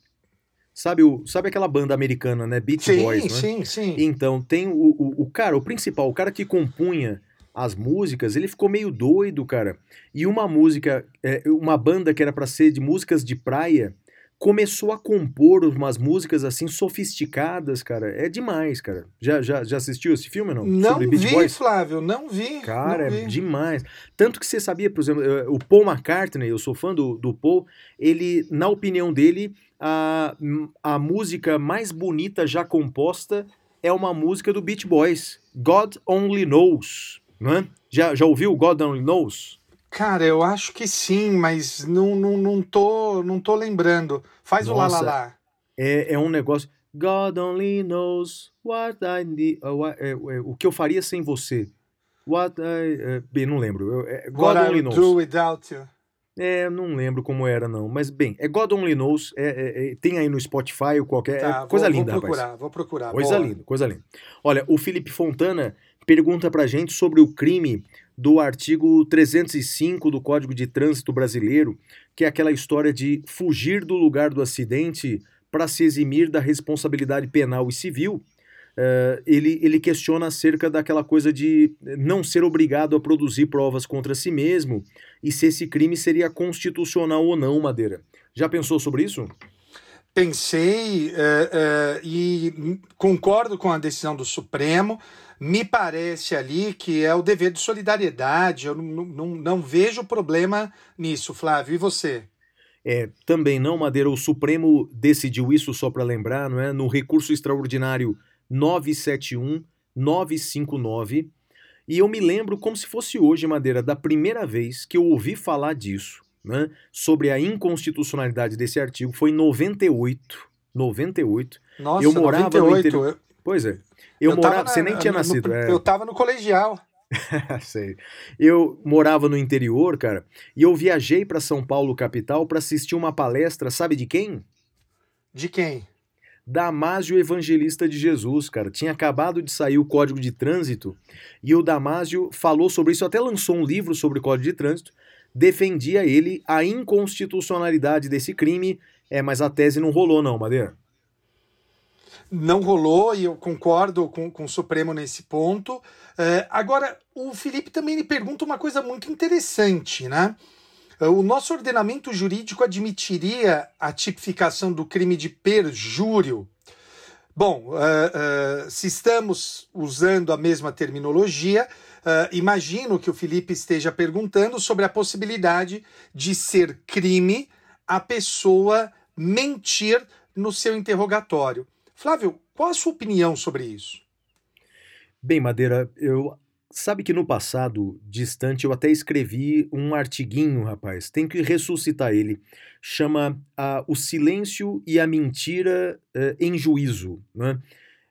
Sabe, o, sabe aquela banda americana, né? Beach
sim,
Boys, né?
sim, sim.
Então, tem o, o, o cara, o principal, o cara que compunha as músicas, ele ficou meio doido, cara. E uma música, é, uma banda que era para ser de músicas de praia, começou a compor umas músicas assim sofisticadas, cara. É demais, cara. Já, já, já assistiu esse filme não?
Não vi,
Boys?
Flávio, não vi.
Cara,
não
é
vi.
demais. Tanto que você sabia, por exemplo, eh, o Paul McCartney, eu sou fã do, do Paul, ele, na opinião dele, a, a música mais bonita já composta é uma música do Beach Boys, God Only Knows, não é? Já, já ouviu God Only Knows?
Cara, eu acho que sim, mas não, não, não, tô, não tô lembrando. Faz o lá, lá,
Nossa.
lá.
É, é um negócio. God only knows what I need, uh, what- é, é, o que eu faria sem você. What I, é, bem, não lembro. God only
I
knows.
do without you.
É, não lembro como era, não. Mas, bem, é God Only Knows. é- é- tem aí no Spotify ou qualquer.
Tá,
é coisa
vou,
linda,
vou
rapaz.
procurar, vou procurar.
Coisa
boa.
linda, coisa linda. Olha, o Felipe Fontana pergunta pra gente sobre o crime do artigo 305 do Código de Trânsito Brasileiro, que é aquela história de fugir do lugar do acidente para se eximir da responsabilidade penal e civil. Eh, ele, ele questiona acerca daquela coisa de não ser obrigado a produzir provas contra si mesmo e se esse crime seria constitucional ou não, Madeira. Já pensou sobre isso?
Pensei é, é, e concordo com a decisão do Supremo. Me parece ali que é o dever de solidariedade. Eu não, não, não vejo problema nisso, Flávio. E você?
É, também não, Madeira. O Supremo decidiu isso só para lembrar, não é? No recurso extraordinário 971-959. E eu me lembro como se fosse hoje, Madeira, da primeira vez que eu ouvi falar disso, né? Sobre a inconstitucionalidade desse artigo. Foi em 98. 98.
Nossa,
Eu morava no
98.
interior-
Eu,
Pois é. Eu,
eu
morava.
na-
Você nem tinha
no-
nascido, é.
Eu tava no colegial.
Sei. Eu morava no interior, cara, e eu viajei para São Paulo, capital, para assistir uma palestra, sabe de quem?
De quem?
Damásio Evangelista de Jesus, cara. Tinha acabado de sair o Código de Trânsito e o Damásio falou sobre isso, até lançou um livro sobre o Código de Trânsito, defendia ele a inconstitucionalidade desse crime, é, mas a tese não rolou não, Madeira.
Não rolou e eu concordo com, com o Supremo nesse ponto. É, agora, o Felipe também lhe pergunta uma coisa muito interessante, né? É, O nosso ordenamento jurídico admitiria a tipificação do crime de perjúrio? Bom, é, é, se estamos usando a mesma terminologia, é, imagino que o Felipe esteja perguntando sobre a possibilidade de ser crime a pessoa mentir no seu interrogatório. Flávio, qual a sua opinião sobre isso?
Bem, Madeira, eu sabe que no passado distante eu até escrevi um artiguinho, rapaz. Tem que ressuscitar ele. Chama ah, O Silêncio e a Mentira eh, em Juízo. Né?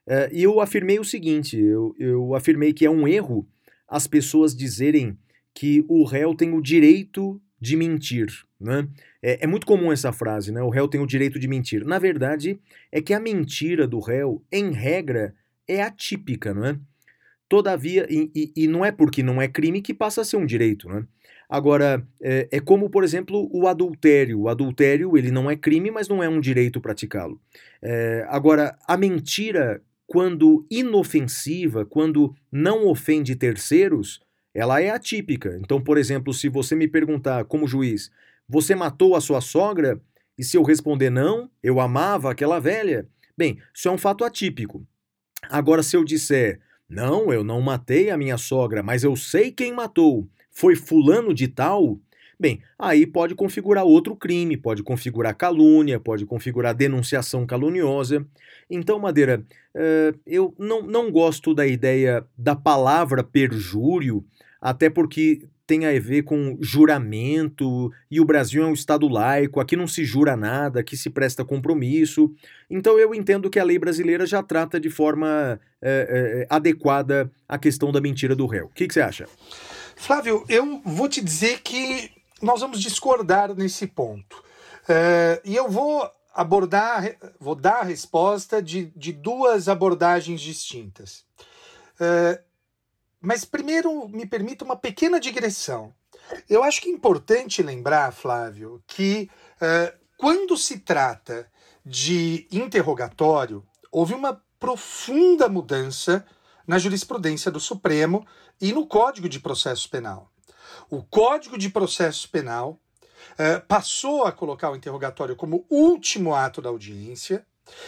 Eh, e eu afirmei o seguinte: eu, eu afirmei que é um erro as pessoas dizerem que o réu tem o direito de mentir. Né? É, é muito comum essa frase, né? O réu tem o direito de mentir. Na verdade, é que a mentira do réu, em regra, é atípica, não é? Todavia, e, e- e não é porque não é crime que passa a ser um direito, né? Agora, é, é como, por exemplo, o adultério. O adultério, ele não é crime, mas não é um direito praticá-lo. É, agora, a mentira, quando inofensiva, quando não ofende terceiros, ela é atípica. Então, por exemplo, se você me perguntar, como juiz, você matou a sua sogra? E se eu responder não, eu amava aquela velha, bem, isso é um fato atípico. Agora, se eu disser Não, eu não matei a minha sogra, mas eu sei quem matou. Foi fulano de tal? Bem, aí pode configurar outro crime, pode configurar calúnia, pode configurar denunciação caluniosa. Então, Madeira, uh, eu não, não gosto da ideia da palavra perjúrio, até porque tem a ver com juramento, e o Brasil é um Estado laico, aqui não se jura nada, aqui se presta compromisso. Então eu entendo que a lei brasileira já trata de forma é, é, adequada a questão da mentira do réu. O que, que você acha?
Flávio, eu vou te dizer que nós vamos discordar nesse ponto. Uh, e eu vou abordar, vou dar a resposta de, de duas abordagens distintas. Uh, mas primeiro me permita uma pequena digressão. Eu acho que é importante lembrar, Flávio, que uh, quando se trata de interrogatório, houve uma profunda mudança na jurisprudência do Supremo e no Código de Processo Penal. O Código de Processo Penal uh, passou a colocar o interrogatório como último ato da audiência,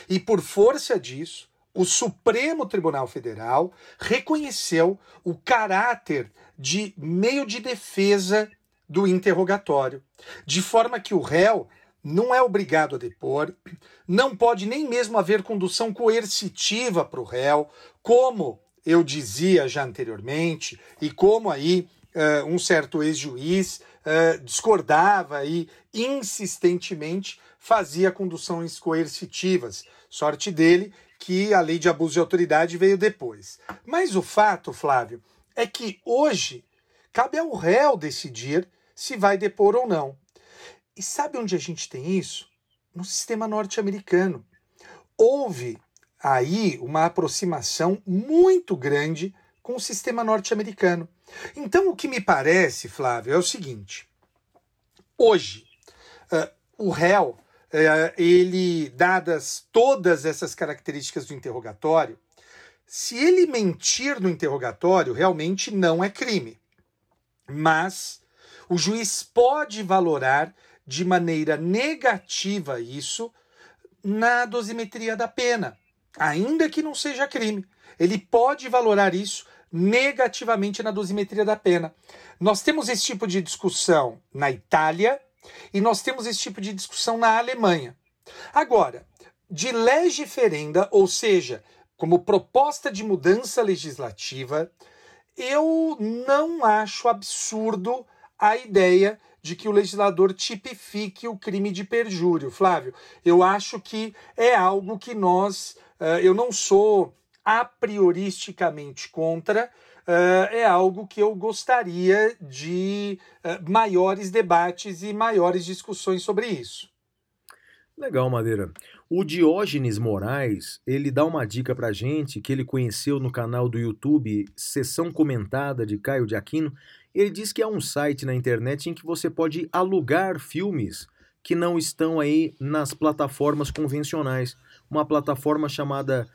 e por força disso, o Supremo Tribunal Federal reconheceu o caráter de meio de defesa do interrogatório, de forma que o réu não é obrigado a depor, não pode nem mesmo haver condução coercitiva para o réu, como eu dizia já anteriormente, e como aí uh, um certo ex-juiz uh, discordava e insistentemente fazia conduções coercitivas. Sorte dele que a lei de abuso de autoridade veio depois. Mas o fato, Flávio, é que hoje cabe ao réu decidir se vai depor ou não. E sabe onde a gente tem isso? No sistema norte-americano. Houve aí uma aproximação muito grande com o sistema norte-americano. Então, o que me parece, Flávio, é o seguinte: hoje, uh, o réu, ele, dadas todas essas características do interrogatório, se ele mentir no interrogatório, realmente não é crime. Mas o juiz pode valorar de maneira negativa isso na dosimetria da pena, ainda que não seja crime. Ele pode valorar isso negativamente na dosimetria da pena. Nós temos esse tipo de discussão na Itália e nós temos esse tipo de discussão na Alemanha. Agora, de lege ferenda, ou seja, como proposta de mudança legislativa, eu não acho absurdo a ideia de que o legislador tipifique o crime de perjúrio. Flávio, eu acho que é algo que nós. Uh, eu não sou a prioristicamente contra, uh, é algo que eu gostaria de uh, maiores debates e maiores discussões sobre isso.
Legal, Madeira. O Diógenes Moraes, ele dá uma dica pra gente que ele conheceu no canal do YouTube Sessão Comentada de Caio de Aquino. Ele diz que há um site na internet em que você pode alugar filmes que não estão aí nas plataformas convencionais uma plataforma chamada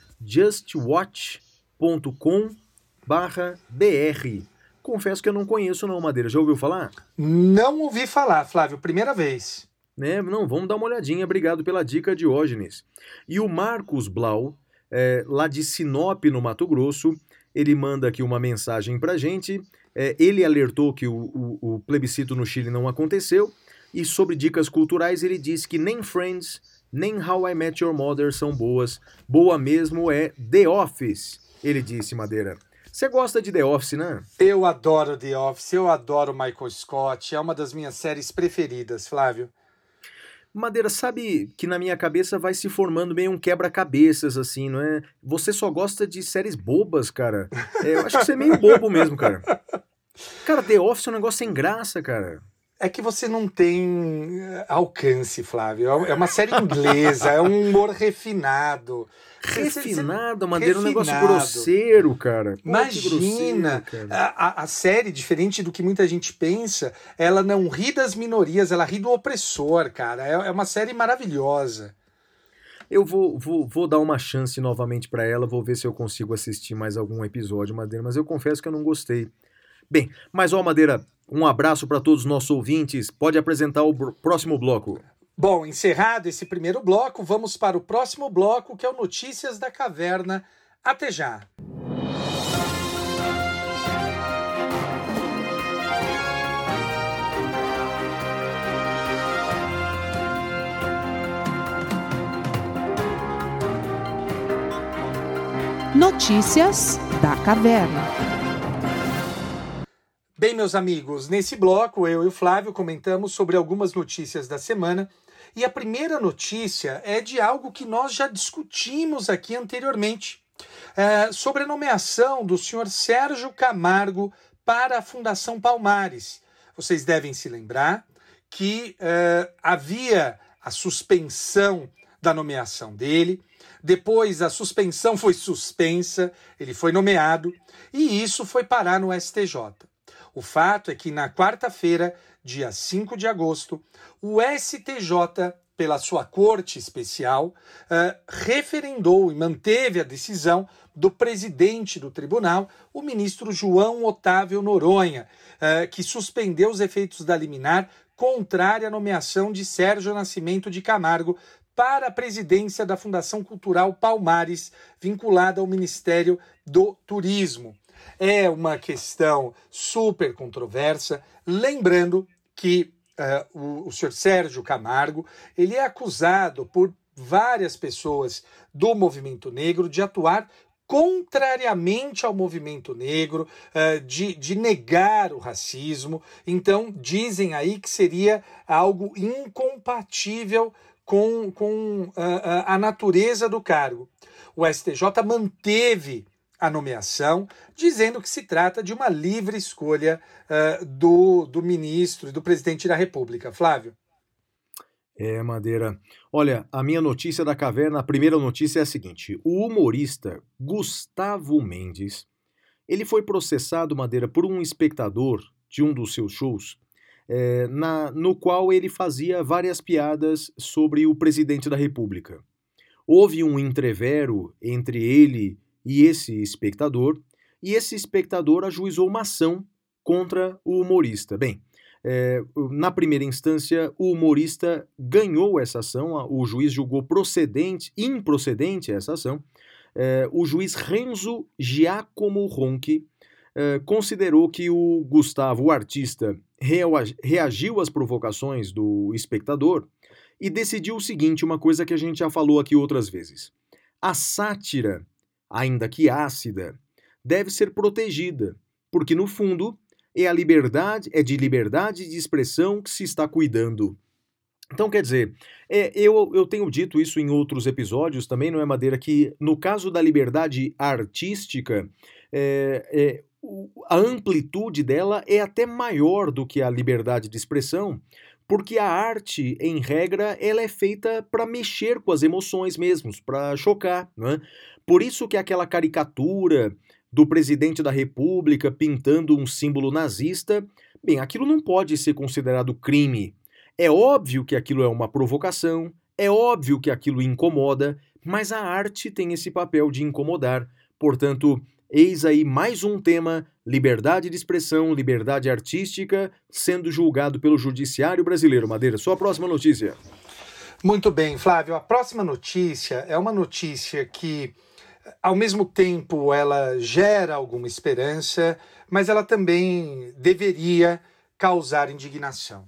justwatch.com/br. Confesso que eu não conheço não, Madeira. Já ouviu falar?
Não ouvi falar, Flávio, primeira vez.
Né? Não, vamos dar uma olhadinha. Obrigado pela dica, Diógenes. E o Marcos Blau, é, lá de Sinop, no Mato Grosso, ele manda aqui uma mensagem pra gente. É, ele alertou que o, o, o plebiscito no Chile não aconteceu. E sobre dicas culturais, ele disse que nem Friends nem How I Met Your Mother são boas. Boa mesmo é The Office, ele disse, Madeira. Você gosta de The Office, né?
Eu adoro The Office, eu adoro Michael Scott, é uma das minhas séries preferidas, Flávio.
Madeira, sabe que na minha cabeça vai se formando meio um quebra-cabeças, assim, não é? Você só gosta de séries bobas, cara. É, eu acho que você é meio bobo mesmo, cara. Cara, The Office é um negócio sem graça, cara.
É que você não tem eh, alcance, Flávio. É uma série inglesa, é um humor refinado.
Refinado, Madeira, é um negócio grosseiro, cara.
Pô, Imagina, grosseiro, cara. A, a, série, diferente do que muita gente pensa, ela não ri das minorias, ela ri do opressor, cara. É, é uma série maravilhosa.
Eu vou, vou, vou dar uma chance novamente para ela, vou ver se eu consigo assistir mais algum episódio, Madeira, mas eu confesso que eu não gostei. Bem, mas ó, Madeira, um abraço para todos os nossos ouvintes. Pode apresentar o próximo bloco.
Bom, encerrado esse primeiro bloco, vamos para o próximo bloco, que é o Notícias da Caverna. Até já!
Notícias da Caverna.
Bem, meus amigos, nesse bloco eu e o Flávio comentamos sobre algumas notícias da semana e a primeira notícia é de algo que nós já discutimos aqui anteriormente, é, sobre a nomeação do senhor Sérgio Camargo para a Fundação Palmares. Vocês devem se lembrar que é, havia a suspensão da nomeação dele. Depois a suspensão foi suspensa, ele foi nomeado e isso foi parar no STJ. O fato é que na quarta-feira, dia 5 de agosto, o STJ, pela sua corte especial, uh, referendou e manteve a decisão do presidente do tribunal, o ministro João Otávio Noronha, uh, que suspendeu os efeitos da liminar contrária à nomeação de Sérgio Nascimento de Camargo para a presidência da Fundação Cultural Palmares, vinculada ao Ministério do Turismo. É uma questão super controversa, lembrando que uh, o, o senhor Sérgio Camargo ele é acusado por várias pessoas do movimento negro de atuar contrariamente ao movimento negro, uh, de, de negar o racismo. Então, dizem aí que seria algo incompatível com, com uh, a natureza do cargo. O STJ manteve a nomeação, dizendo que se trata de uma livre escolha uh, do, do ministro e do presidente da República. Flávio.
É, Madeira. Olha, a minha notícia da caverna, a primeira notícia é a seguinte: o humorista Gustavo Mendes, ele foi processado, Madeira, por um espectador de um dos seus shows, é, na, no qual ele fazia várias piadas sobre o presidente da República. Houve um entrevero entre ele e esse espectador, e esse espectador ajuizou uma ação contra o humorista. Bem, é, na primeira instância, o humorista ganhou essa ação, o juiz julgou procedente, improcedente essa ação. É, o juiz Renzo Giacomo Ronchi é, considerou que o Gustavo, o artista, reagiu às provocações do espectador e decidiu o seguinte: uma coisa que a gente já falou aqui outras vezes. A sátira ainda que ácida, deve ser protegida, porque no fundo é a liberdade, é de liberdade de expressão que se está cuidando. Então, quer dizer, é, eu, eu tenho dito isso em outros episódios também, não é, Madeira? Que no caso da liberdade artística, é, é, a amplitude dela é até maior do que a liberdade de expressão, porque a arte, em regra, ela é feita para mexer com as emoções mesmo, para chocar, não é? Por isso que aquela caricatura do presidente da República pintando um símbolo nazista, bem, aquilo não pode ser considerado crime. É óbvio que aquilo é uma provocação, é óbvio que aquilo incomoda, mas a arte tem esse papel de incomodar. Portanto, eis aí mais um tema: liberdade de expressão, liberdade artística, sendo julgado pelo judiciário brasileiro. Madeira, sua próxima notícia.
Muito bem, Flávio. A próxima notícia é uma notícia que ao mesmo tempo ela gera alguma esperança, mas ela também deveria causar indignação.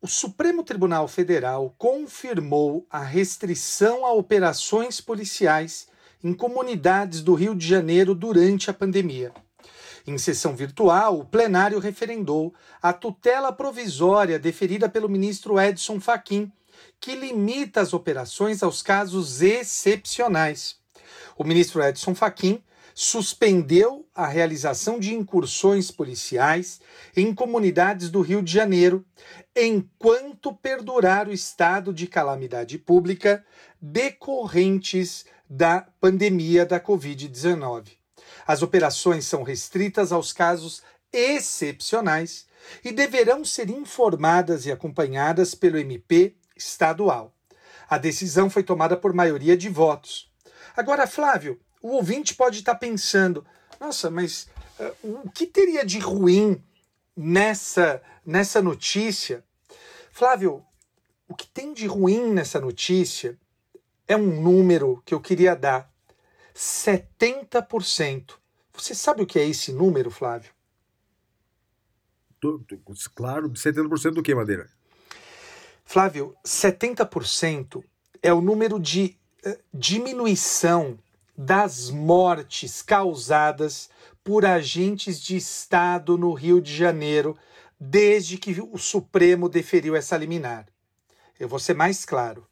O Supremo Tribunal Federal confirmou a restrição a operações policiais em comunidades do Rio de Janeiro durante a pandemia. Em sessão virtual, o plenário referendou a tutela provisória deferida pelo ministro Edson Fachin, que limita as operações aos casos excepcionais o ministro Edson Fachin suspendeu a realização de incursões policiais em comunidades do Rio de Janeiro, enquanto perdurar o estado de calamidade pública decorrentes da pandemia da Covid-19. As operações são restritas aos casos excepcionais e deverão ser informadas e acompanhadas pelo MP estadual. A decisão foi tomada por maioria de votos. Agora, Flávio, o ouvinte pode estar pensando: nossa, mas uh, o que teria de ruim nessa, nessa notícia? Flávio, o que tem de ruim nessa notícia é um número que eu queria dar: 70%. Você sabe o que é esse número, Flávio?
Claro, 70% do que, Madeira?
Flávio, 70% é o número de diminuição das mortes causadas por agentes de Estado no Rio de Janeiro desde que o Supremo deferiu essa liminar. Eu vou ser mais claro.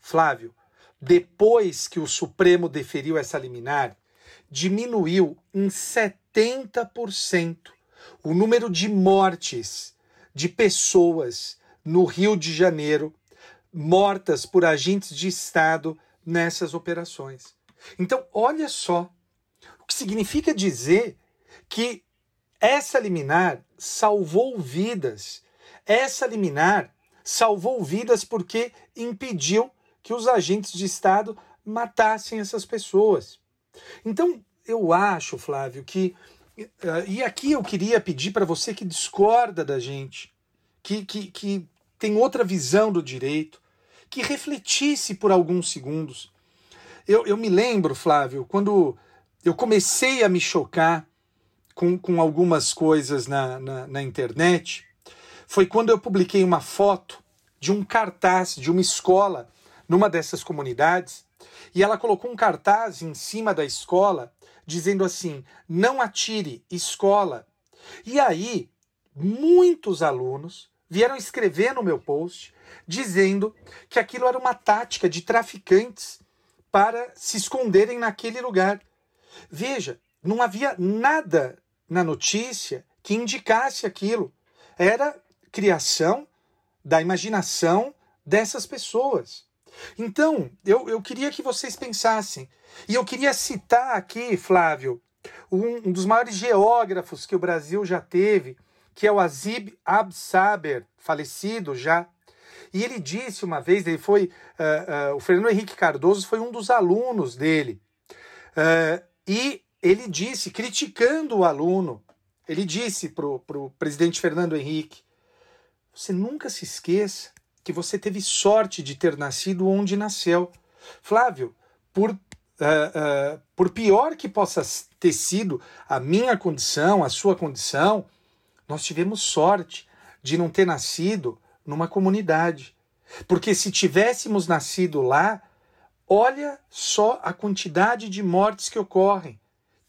Flávio, depois que o Supremo deferiu essa liminar, diminuiu em 70% o número de mortes de pessoas no Rio de Janeiro mortas por agentes de Estado nessas operações. Então, olha só o que significa dizer que essa liminar salvou vidas. Essa liminar salvou vidas porque impediu que os agentes de Estado matassem essas pessoas. Então, eu acho, Flávio, que. Uh, e aqui eu queria pedir para você que discorda da gente, que, que, que tem outra visão do direito, que refletisse por alguns segundos. Eu, eu me lembro, Flávio, quando eu comecei a me chocar com, com algumas coisas na, na, na internet, foi quando eu publiquei uma foto de um cartaz de uma escola numa dessas comunidades e ela colocou um cartaz em cima da escola dizendo assim: não atire, escola. E aí, muitos alunos vieram escrever no meu post dizendo que aquilo era uma tática de traficantes para se esconderem naquele lugar. Veja, não havia nada na notícia que indicasse aquilo. Era criação da imaginação dessas pessoas. Então, eu, eu queria que vocês pensassem. E eu queria citar aqui, Flávio, um, um dos maiores geógrafos que o Brasil já teve, que é o Azib Absaber, falecido já. E ele disse uma vez, ele foi, uh, uh, o Fernando Henrique Cardoso foi um dos alunos dele. Uh, e ele disse, criticando o aluno, ele disse para o presidente Fernando Henrique: você nunca se esqueça que você teve sorte de ter nascido onde nasceu. Flávio, por, uh, uh, por pior que possa ter sido a minha condição, a sua condição, nós tivemos sorte de não ter nascido numa comunidade. Porque se tivéssemos nascido lá, olha só a quantidade de mortes que ocorrem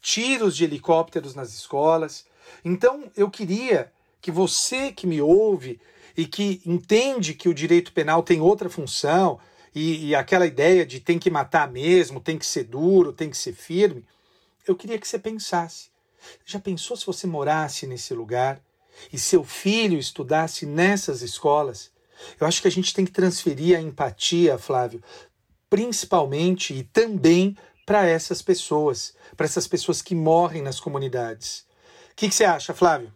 tiros de helicópteros nas escolas. Então, eu queria que você que me ouve e que entende que o direito penal tem outra função e, e, aquela ideia de tem que matar mesmo, tem que ser duro, tem que ser firme, eu queria que você pensasse. Já pensou se você morasse nesse lugar e seu filho estudasse nessas escolas? Eu acho que a gente tem que transferir a empatia, Flávio, principalmente e também para essas pessoas, para essas pessoas que morrem nas comunidades. O que, que, você acha, Flávio?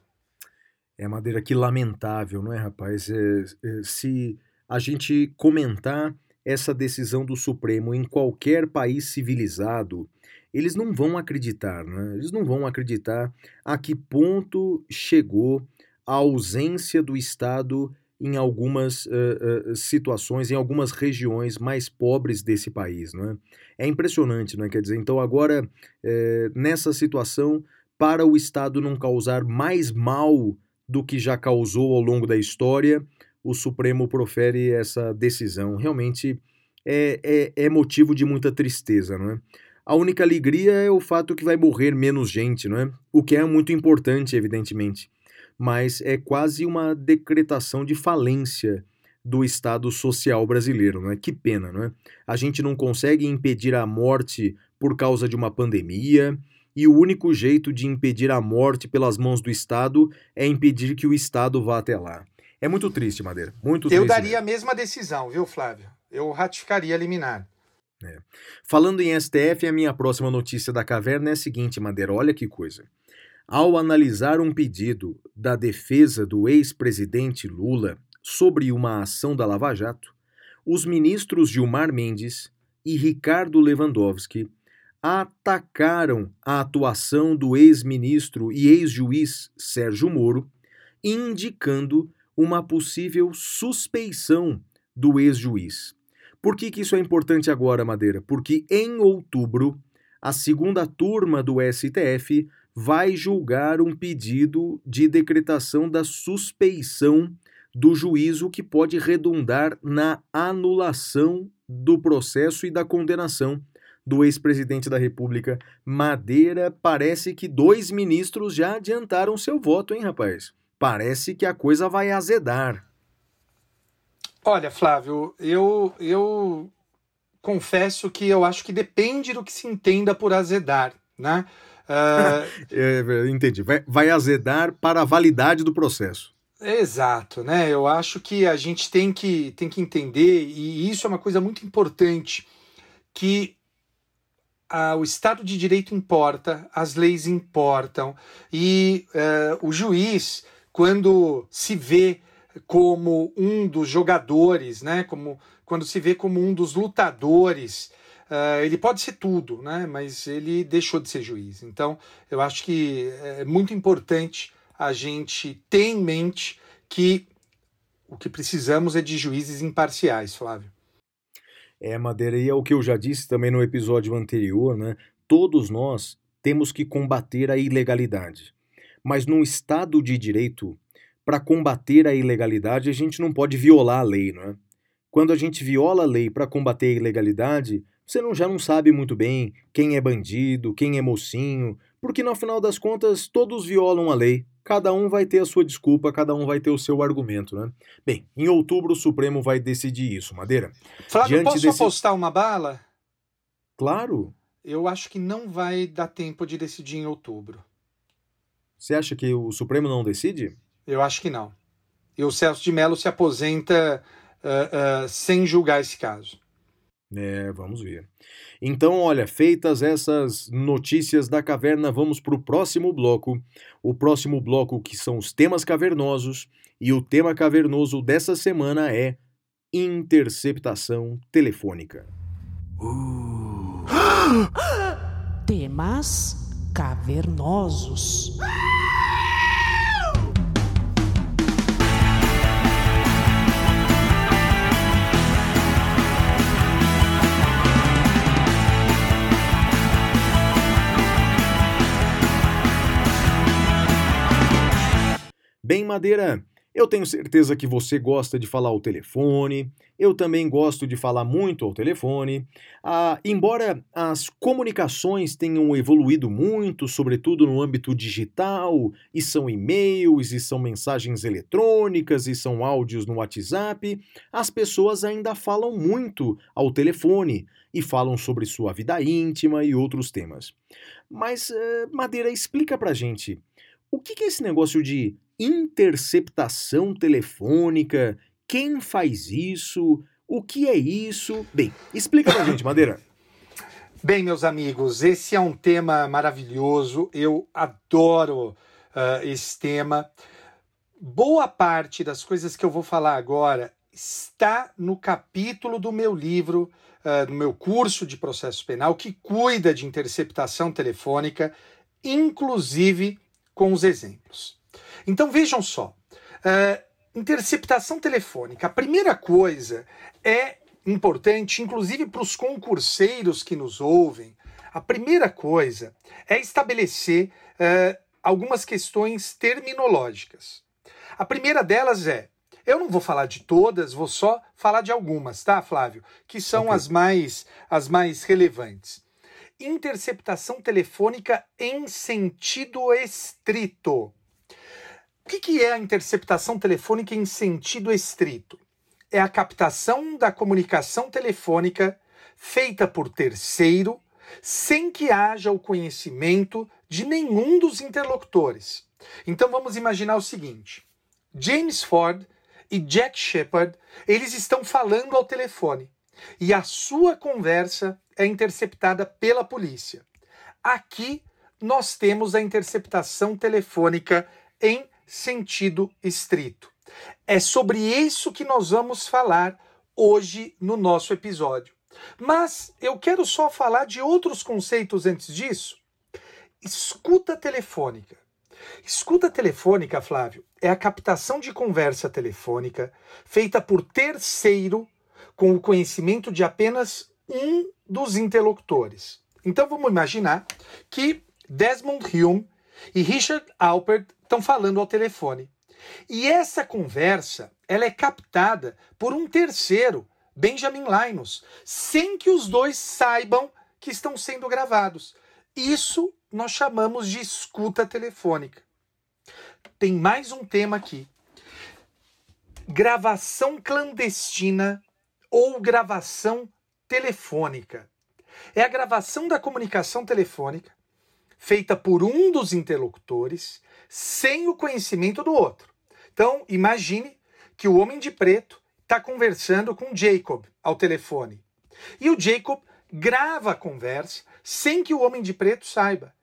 É, Madeira, que lamentável, não é, rapaz? É, é, se a gente comentar essa decisão do Supremo em qualquer país civilizado, eles não vão acreditar, né? Eles não vão acreditar a que ponto chegou a ausência do Estado em algumas uh, uh, situações, em algumas regiões mais pobres desse país. Não é? é impressionante, não é? Quer dizer, então agora, é, nessa situação, para o Estado não causar mais mal do que já causou ao longo da história, o Supremo profere essa decisão. Realmente é, é, é motivo de muita tristeza, não é? A única alegria é o fato que vai morrer menos gente, não é? O que é muito importante, evidentemente mas é quase uma decretação de falência do Estado social brasileiro, não é? Que pena, não é? A gente não consegue impedir a morte por causa de uma pandemia, e o único jeito de impedir a morte pelas mãos do Estado é impedir que o Estado vá até lá. É muito triste, Madeira. Muito
Eu daria mesmo. a mesma decisão, viu, Flávio? Eu ratificaria eliminar.
É. Falando em STF, a minha próxima notícia da caverna é a seguinte, Madeira. Olha que coisa. Ao analisar um pedido da defesa do ex-presidente Lula sobre uma ação da Lava Jato, os ministros Gilmar Mendes e Ricardo Lewandowski atacaram a atuação do ex-ministro e ex-juiz Sérgio Moro, indicando uma possível suspeição do ex-juiz. Por que, que isso é importante agora, Madeira? Porque em outubro, a segunda turma do STF vai julgar um pedido de decretação da suspeição do juízo que pode redundar na anulação do processo e da condenação do ex-presidente da República. Madeira, parece que dois ministros já adiantaram seu voto, hein, rapaz? Parece que a coisa vai azedar.
Olha, Flávio, eu, eu confesso que eu acho que depende do que se entenda por azedar, né?
Uh... é, entendi. Vai, vai azedar para a validade do processo.
Exato, né? Eu acho que a gente tem que, tem que entender, e isso é uma coisa muito importante, que ah, o Estado de Direito importa, as leis importam, e uh, o juiz, quando se vê como um dos jogadores, né? Como quando se vê como um dos lutadores, uh, ele pode ser tudo, né? Mas ele deixou de ser juiz. Então, eu acho que é muito importante a gente ter em mente que o que precisamos é de juízes imparciais, Flávio.
É, Madeira, e é o que eu já disse também no episódio anterior, né? Todos nós temos que combater a ilegalidade. Mas num Estado de direito, para combater a ilegalidade, a gente não pode violar a lei, não é? Quando a gente viola a lei para combater a ilegalidade, você não, já não sabe muito bem quem é bandido, quem é mocinho, porque no final das contas todos violam a lei. Cada um vai ter a sua desculpa, cada um vai ter o seu argumento, né? Bem, em outubro o Supremo vai decidir isso, Madeira.
Flávio, Diante posso desse... apostar uma bala?
Claro.
Eu acho que não vai dar tempo de decidir em outubro.
Você acha que o Supremo não decide?
Eu acho que não. E o Celso de Mello se aposenta uh, uh, sem julgar esse caso.
É, vamos ver. Então, olha, feitas essas notícias da caverna, vamos para o próximo bloco. O próximo bloco que são os temas cavernosos. E o tema cavernoso dessa semana é interceptação telefônica.
Uh. Temas cavernosos.
Madeira, eu tenho certeza que você gosta de falar ao telefone, eu também gosto de falar muito ao telefone. Ah, embora as comunicações tenham evoluído muito, sobretudo no âmbito digital, e são e-mails, e são mensagens eletrônicas, e são áudios no WhatsApp, as pessoas ainda falam muito ao telefone e falam sobre sua vida íntima e outros temas. Mas, eh, Madeira, explica pra gente. O que é esse negócio de interceptação telefônica, quem faz isso, o que é isso? Bem, explica pra gente, Madeira.
Bem, meus amigos, esse é um tema maravilhoso, eu adoro uh, esse tema. Boa parte das coisas que eu vou falar agora está no capítulo do meu livro, uh, do meu curso de processo penal, que cuida de interceptação telefônica, inclusive com os exemplos. Então vejam só. Uh, interceptação telefônica. A primeira coisa é importante, inclusive para os concurseiros que nos ouvem, a primeira coisa é estabelecer uh, algumas questões terminológicas. A primeira delas é eu não vou falar de todas, vou só falar de algumas, tá, Flávio? Que são okay. as mais as mais relevantes. Interceptação telefônica em sentido estrito. O que, que é a interceptação telefônica em sentido estrito? É a captação da comunicação telefônica feita por terceiro sem que haja o conhecimento de nenhum dos interlocutores. Então vamos imaginar o seguinte: James Ford e Jack Shepard, eles estão falando ao telefone e a sua conversa é interceptada pela polícia. Aqui nós temos a interceptação telefônica em sentido estrito. É sobre isso que nós vamos falar hoje no nosso episódio. Mas eu quero só falar de outros conceitos antes disso. Escuta telefônica. Escuta telefônica, Flávio, é a captação de conversa telefônica feita por terceiro com o conhecimento de apenas um dos interlocutores. Então vamos imaginar que Desmond Hume e Richard Alpert estão falando ao telefone. E essa conversa ela é captada por um terceiro, Benjamin Linus, sem que os dois saibam que estão sendo gravados. Isso nós chamamos de escuta telefônica. Tem mais um tema aqui. Gravação clandestina ou gravação telefônica. É a gravação da comunicação telefônica feita por um dos interlocutores sem o conhecimento do outro. Então, imagine que o homem de preto está conversando com Jacob ao telefone. E o Jacob grava a conversa sem que o homem de preto saiba.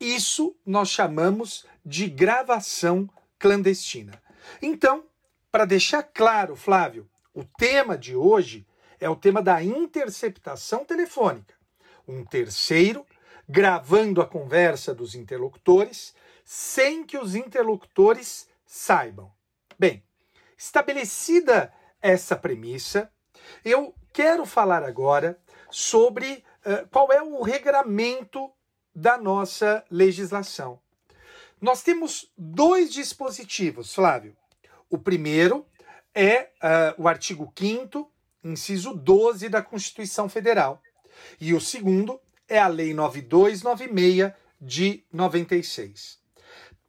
Isso nós chamamos de gravação clandestina. Então, para deixar claro, Flávio, o tema de hoje é o tema da interceptação telefônica. Um terceiro gravando a conversa dos interlocutores sem que os interlocutores saibam. Bem, estabelecida essa premissa, eu quero falar agora sobre uh, qual é o regramento da nossa legislação. Nós temos dois dispositivos, Flávio. O primeiro é uh, o artigo 5, inciso 12 da Constituição Federal. E o segundo é a Lei 9296 de 96.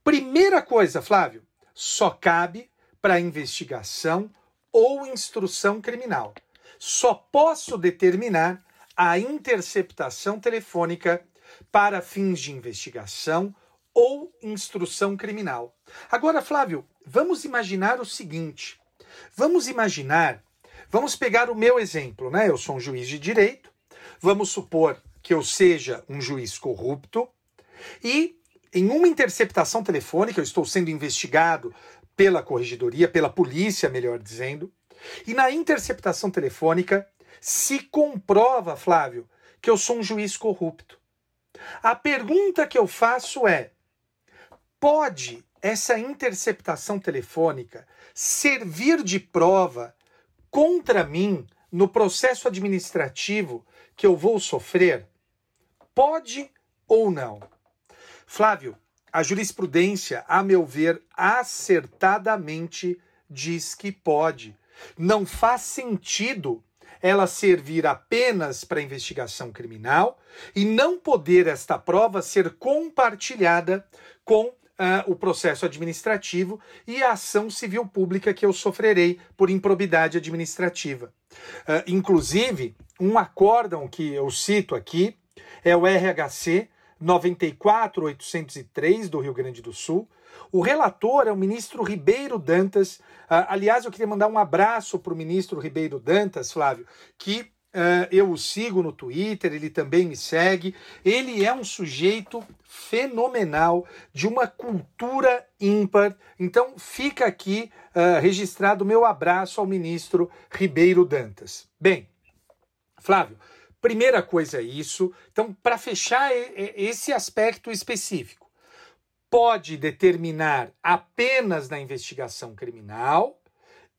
Primeira coisa, Flávio, só cabe para investigação ou instrução criminal. Só posso determinar a interceptação telefônica para fins de investigação ou instrução criminal. Agora, Flávio, vamos imaginar o seguinte: vamos imaginar, vamos pegar o meu exemplo, né? Eu sou um juiz de direito, vamos supor que eu seja um juiz corrupto e em uma interceptação telefônica, eu estou sendo investigado pela corregedoria, pela polícia, melhor dizendo, e na interceptação telefônica se comprova, Flávio, que eu sou um juiz corrupto. A pergunta que eu faço é: pode essa interceptação telefônica servir de prova contra mim no processo administrativo que eu vou sofrer? Pode ou não? Flávio, a jurisprudência, a meu ver, acertadamente diz que pode. Não faz sentido ela servir apenas para investigação criminal e não poder esta prova ser compartilhada com uh, o processo administrativo e a ação civil pública que eu sofrerei por improbidade administrativa. Uh, inclusive, um acórdão que eu cito aqui é o RHC 94803 do Rio Grande do Sul. O relator é o ministro Ribeiro Dantas. Uh, aliás, eu queria mandar um abraço para o ministro Ribeiro Dantas, Flávio, que uh, eu o sigo no Twitter, ele também me segue. Ele é um sujeito fenomenal, de uma cultura ímpar. Então, fica aqui uh, registrado o meu abraço ao ministro Ribeiro Dantas. Bem, Flávio, Primeira coisa é isso. Então, para fechar esse aspecto específico, pode determinar apenas na investigação criminal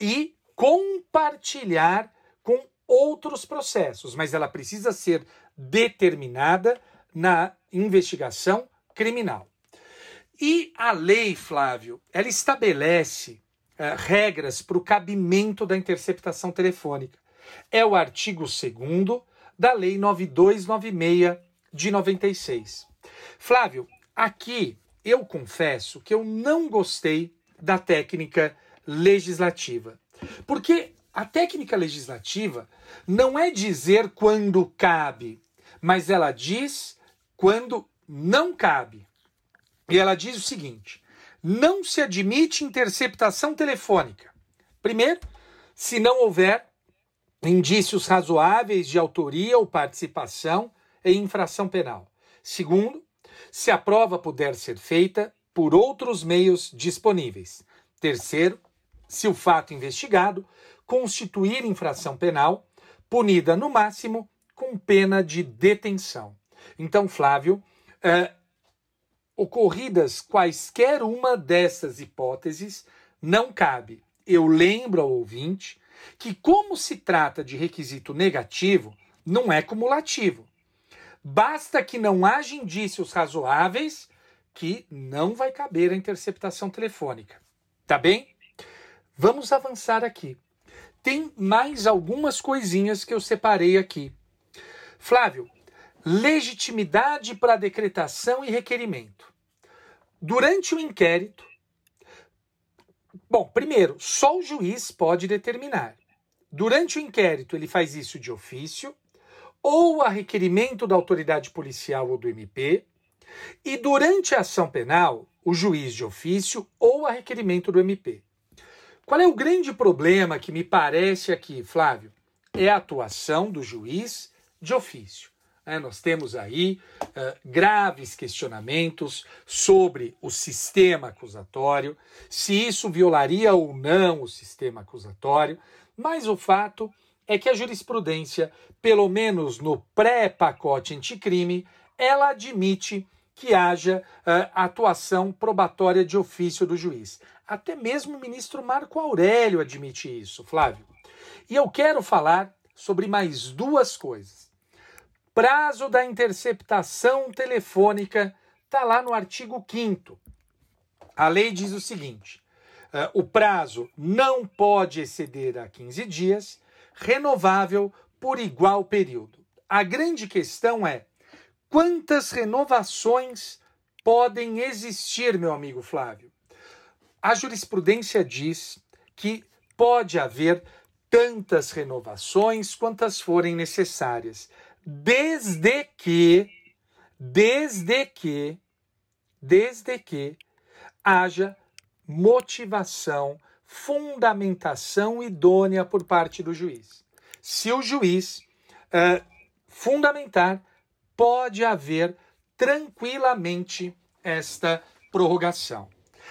e compartilhar com outros processos, mas ela precisa ser determinada na investigação criminal. E a lei, Flávio, ela estabelece uh, regras para o cabimento da interceptação telefônica. É o artigo 2 da Lei 9296 de 96. Flávio, aqui eu confesso que eu não gostei da técnica legislativa. Porque a técnica legislativa não é dizer quando cabe, mas ela diz quando não cabe. E ela diz o seguinte: não se admite interceptação telefônica. Primeiro, se não houver indícios razoáveis de autoria ou participação em infração penal. Segundo, se a prova puder ser feita por outros meios disponíveis. Terceiro, se o fato investigado constituir infração penal, punida no máximo com pena de detenção. Então, Flávio, é, ocorridas quaisquer uma dessas hipóteses, não cabe. Eu lembro ao ouvinte que, como se trata de requisito negativo, não é cumulativo. Basta que não haja indícios razoáveis que não vai caber a interceptação telefônica. Tá bem? Vamos avançar aqui. Tem mais algumas coisinhas que eu separei aqui. Flávio, legitimidade para decretação e requerimento. Durante o inquérito, bom, primeiro, só o juiz pode determinar. Durante o inquérito, ele faz isso de ofício, ou a requerimento da autoridade policial ou do MP, e durante a ação penal, o juiz de ofício ou a requerimento do MP. Qual é o grande problema que me parece aqui, Flávio? É a atuação do juiz de ofício. É, nós temos aí uh, graves questionamentos sobre o sistema acusatório, se isso violaria ou não o sistema acusatório, mas o fato é que a jurisprudência, pelo menos no pré-pacote anticrime, ela admite que haja uh, atuação probatória de ofício do juiz. Até mesmo o ministro Marco Aurélio admite isso, Flávio. E eu quero falar sobre mais duas coisas. Prazo da interceptação telefônica está lá no artigo 5. A lei diz o seguinte: uh, o prazo não pode exceder a 15 dias, renovável por igual período. A grande questão é Quantas renovações podem existir, meu amigo Flávio? A jurisprudência diz que pode haver tantas renovações quantas forem necessárias, desde que, desde que, desde que haja motivação, fundamentação idônea por parte do juiz. Se o juiz uh, fundamentar pode haver tranquilamente esta prorrogação.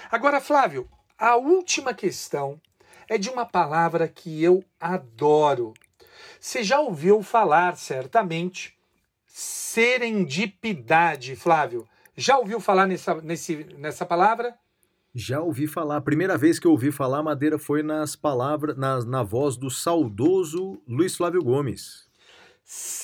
Agora, Flávio, a última questão é de uma palavra que eu adoro. Você já ouviu falar, certamente, serendipidade, Flávio. Já ouviu falar nessa, nesse, nessa palavra?
Já ouvi falar. A primeira vez que eu ouvi falar Madeira foi nas palavras, na, na voz do saudoso Luiz Flávio Gomes.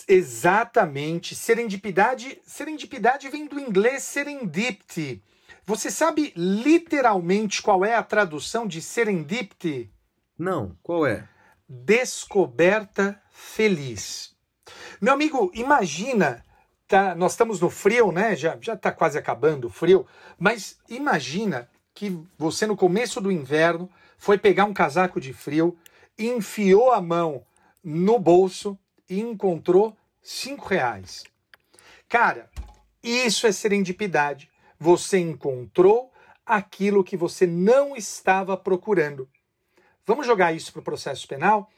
Exatamente. Serendipidade, serendipidade vem do inglês serendipity. Você sabe literalmente qual é a tradução de serendipity?
Não, qual é?
Descoberta feliz. Meu amigo, imagina, tá, nós estamos no frio, né? Já já está quase acabando o frio, mas imagina que você no começo do inverno foi pegar um casaco de frio, enfiou a mão no bolso e encontrou cinco reais. Cara, isso é serendipidade. Você encontrou aquilo que você não estava procurando. Vamos jogar isso para o processo penal?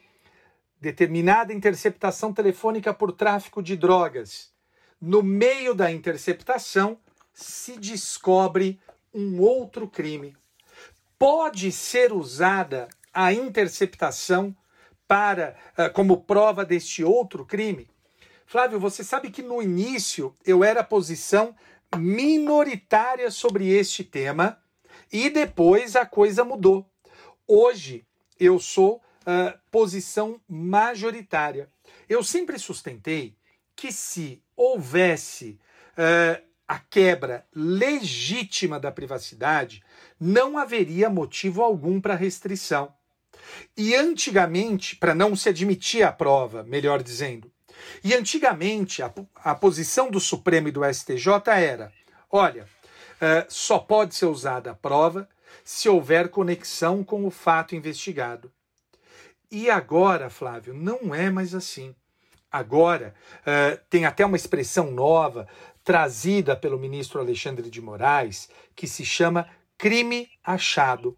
Determinada interceptação telefônica por tráfico de drogas. No meio da interceptação, se descobre um outro crime. Pode ser usada a interceptação para uh, como prova deste outro crime? Flávio, você sabe que no início eu era posição minoritária sobre este tema e depois a coisa mudou. Hoje eu sou uh, posição majoritária. Eu sempre sustentei que se houvesse uh, a quebra legítima da privacidade, não haveria motivo algum para restrição. E antigamente, para não se admitir a prova, melhor dizendo, e antigamente a, a posição do Supremo e do STJ era: olha, uh, só pode ser usada a prova se houver conexão com o fato investigado. E agora, Flávio, não é mais assim. Agora, uh, tem até uma expressão nova trazida pelo ministro Alexandre de Moraes que se chama crime achado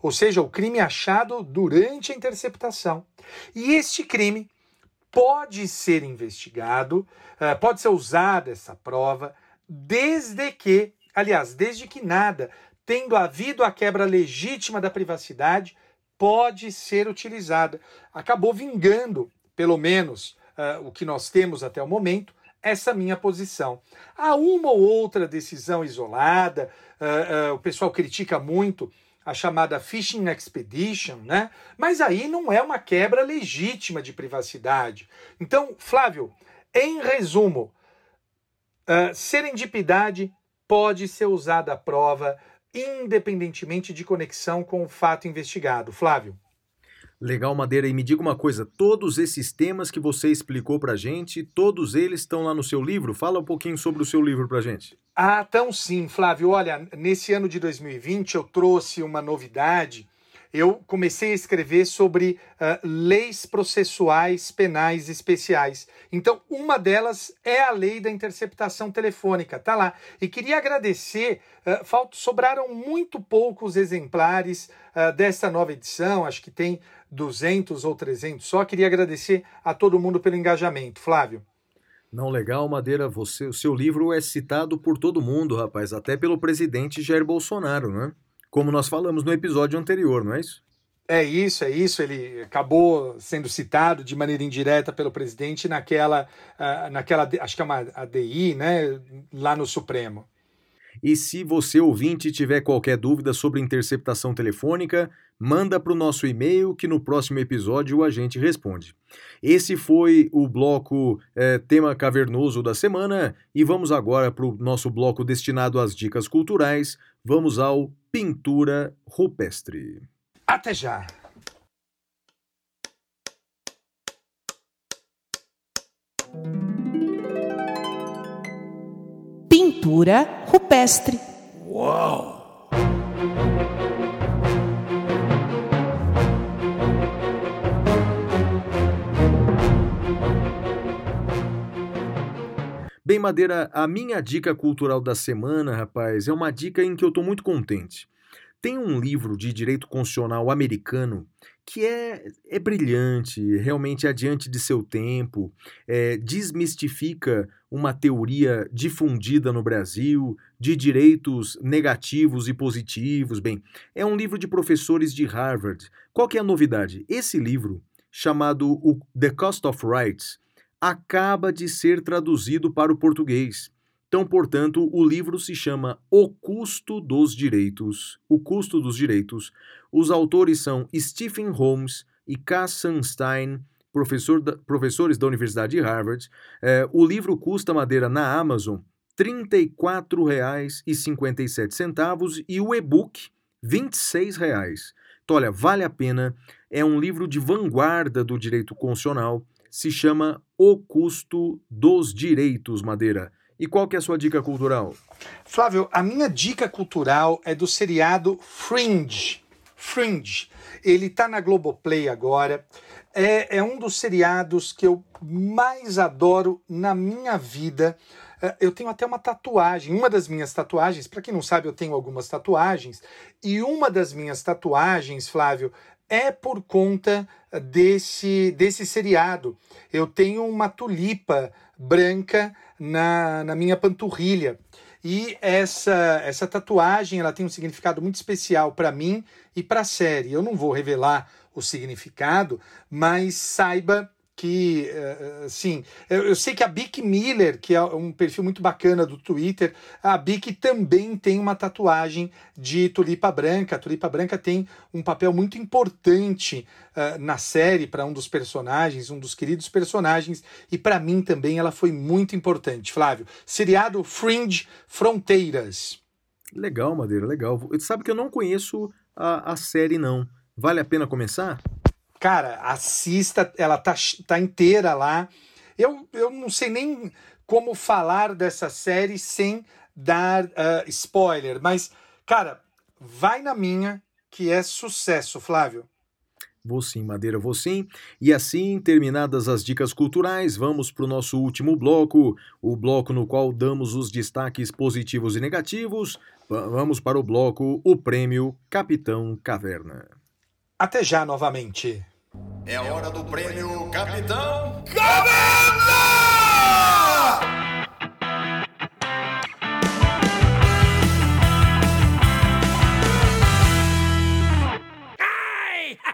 ou seja, o crime achado durante a interceptação. E este crime pode ser investigado, eh, pode ser usada essa prova, desde que, aliás, desde que nada, tendo havido a quebra legítima da privacidade, pode ser utilizada. Acabou vingando, pelo menos uh, o que nós temos até o momento, essa minha posição. Há uma ou outra decisão isolada, uh, uh, o pessoal critica muito a chamada Fishing Expedition, né? Mas aí não é uma quebra legítima de privacidade. Então, Flávio, em resumo, uh, serendipidade pode ser usada à prova independentemente de conexão com o fato investigado. Flávio.
Legal, Madeira. E me diga uma coisa: todos esses temas que você explicou pra gente, todos eles estão lá no seu livro? Fala um pouquinho sobre o seu livro pra gente.
Ah, então sim, Flávio. Olha, nesse ano de 2020 eu trouxe uma novidade eu comecei a escrever sobre uh, leis processuais penais especiais. Então, uma delas é a lei da interceptação telefônica, tá lá. E queria agradecer, uh, sobraram muito poucos exemplares uh, dessa nova edição, acho que tem 200 ou 300 só. Queria agradecer a todo mundo pelo engajamento. Flávio.
Não, legal, Madeira. Você, o seu livro é citado por todo mundo, rapaz, até pelo presidente Jair Bolsonaro, né? Como nós falamos no episódio anterior, não é isso?
É isso, é isso. Ele acabou sendo citado de maneira indireta pelo presidente naquela, uh, naquela acho que é uma ADI, né, lá no Supremo.
E se você ouvinte tiver qualquer dúvida sobre interceptação telefônica, manda para o nosso e-mail que no próximo episódio a gente responde. Esse foi o bloco é, tema cavernoso da semana e vamos agora para o nosso bloco destinado às dicas culturais. Vamos ao pintura rupestre.
Até já!
Pintura rupestre.
Uau!
Bem, Madeira, a minha dica cultural da semana, rapaz, é uma dica em que eu estou muito contente. Tem um livro de direito constitucional americano que é, é brilhante, realmente é adiante de seu tempo, é, desmistifica uma teoria difundida no Brasil de direitos negativos e positivos. Bem, é um livro de professores de Harvard. Qual que é a novidade? Esse livro, chamado The Cost of Rights, acaba de ser traduzido para o português. Então, portanto, o livro se chama O Custo dos Direitos. O Custo dos Direitos. Os autores são Stephen Holmes e Cass Sunstein, professor da, professores da Universidade de Harvard. É, o livro custa madeira na Amazon R$ 34,57 e o e-book R$ 26,00. Então, olha, vale a pena. É um livro de vanguarda do direito constitucional se chama O Custo dos Direitos, Madeira. E qual que é a sua dica cultural?
Flávio, a minha dica cultural é do seriado Fringe. Fringe. Ele está na Globoplay agora. É, é um dos seriados que eu mais adoro na minha vida. É, eu tenho até uma tatuagem. Uma das minhas tatuagens, para quem não sabe, eu tenho algumas tatuagens. E uma das minhas tatuagens, Flávio, é por conta desse, desse seriado. Eu tenho uma tulipa branca na, na minha panturrilha. E essa, essa tatuagem ela tem um significado muito especial para mim e para a série. Eu não vou revelar o significado, mas saiba que, assim, eu, sei que a Bic Miller, que é um perfil muito bacana do Twitter, a Bic também tem uma tatuagem de tulipa branca. A tulipa branca tem um papel muito importante uh, na série para um dos personagens, um dos queridos personagens, e para mim também ela foi muito importante. Flávio, seriado Fringe Fronteiras.
Legal, Madeira, legal. Sabe que eu não conheço a, a série, não. Vale a pena começar?
Cara, assista, ela tá, tá inteira lá. Eu, eu não sei nem como falar dessa série sem dar uh, spoiler, mas, cara, vai na minha, que é sucesso, Flávio.
Vou sim, Madeira, vou sim. E assim, terminadas as dicas culturais, vamos para o nosso último bloco, o bloco no qual damos os destaques positivos e negativos. Vamos para o bloco O Prêmio Capitão Caverna.
Até já novamente.
É a hora do prêmio Capitão Caverna!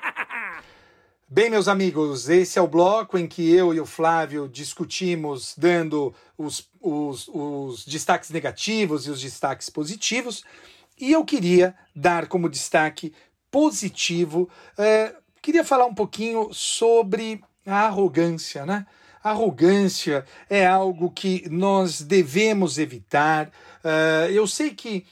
Bem, meus amigos, esse é o bloco em que eu e o Flávio discutimos, dando os, os, os destaques negativos e os destaques positivos. E eu queria dar como destaque positivo. É, queria falar um pouquinho sobre a arrogância, né? Arrogância é algo que nós devemos evitar. Uh, eu sei que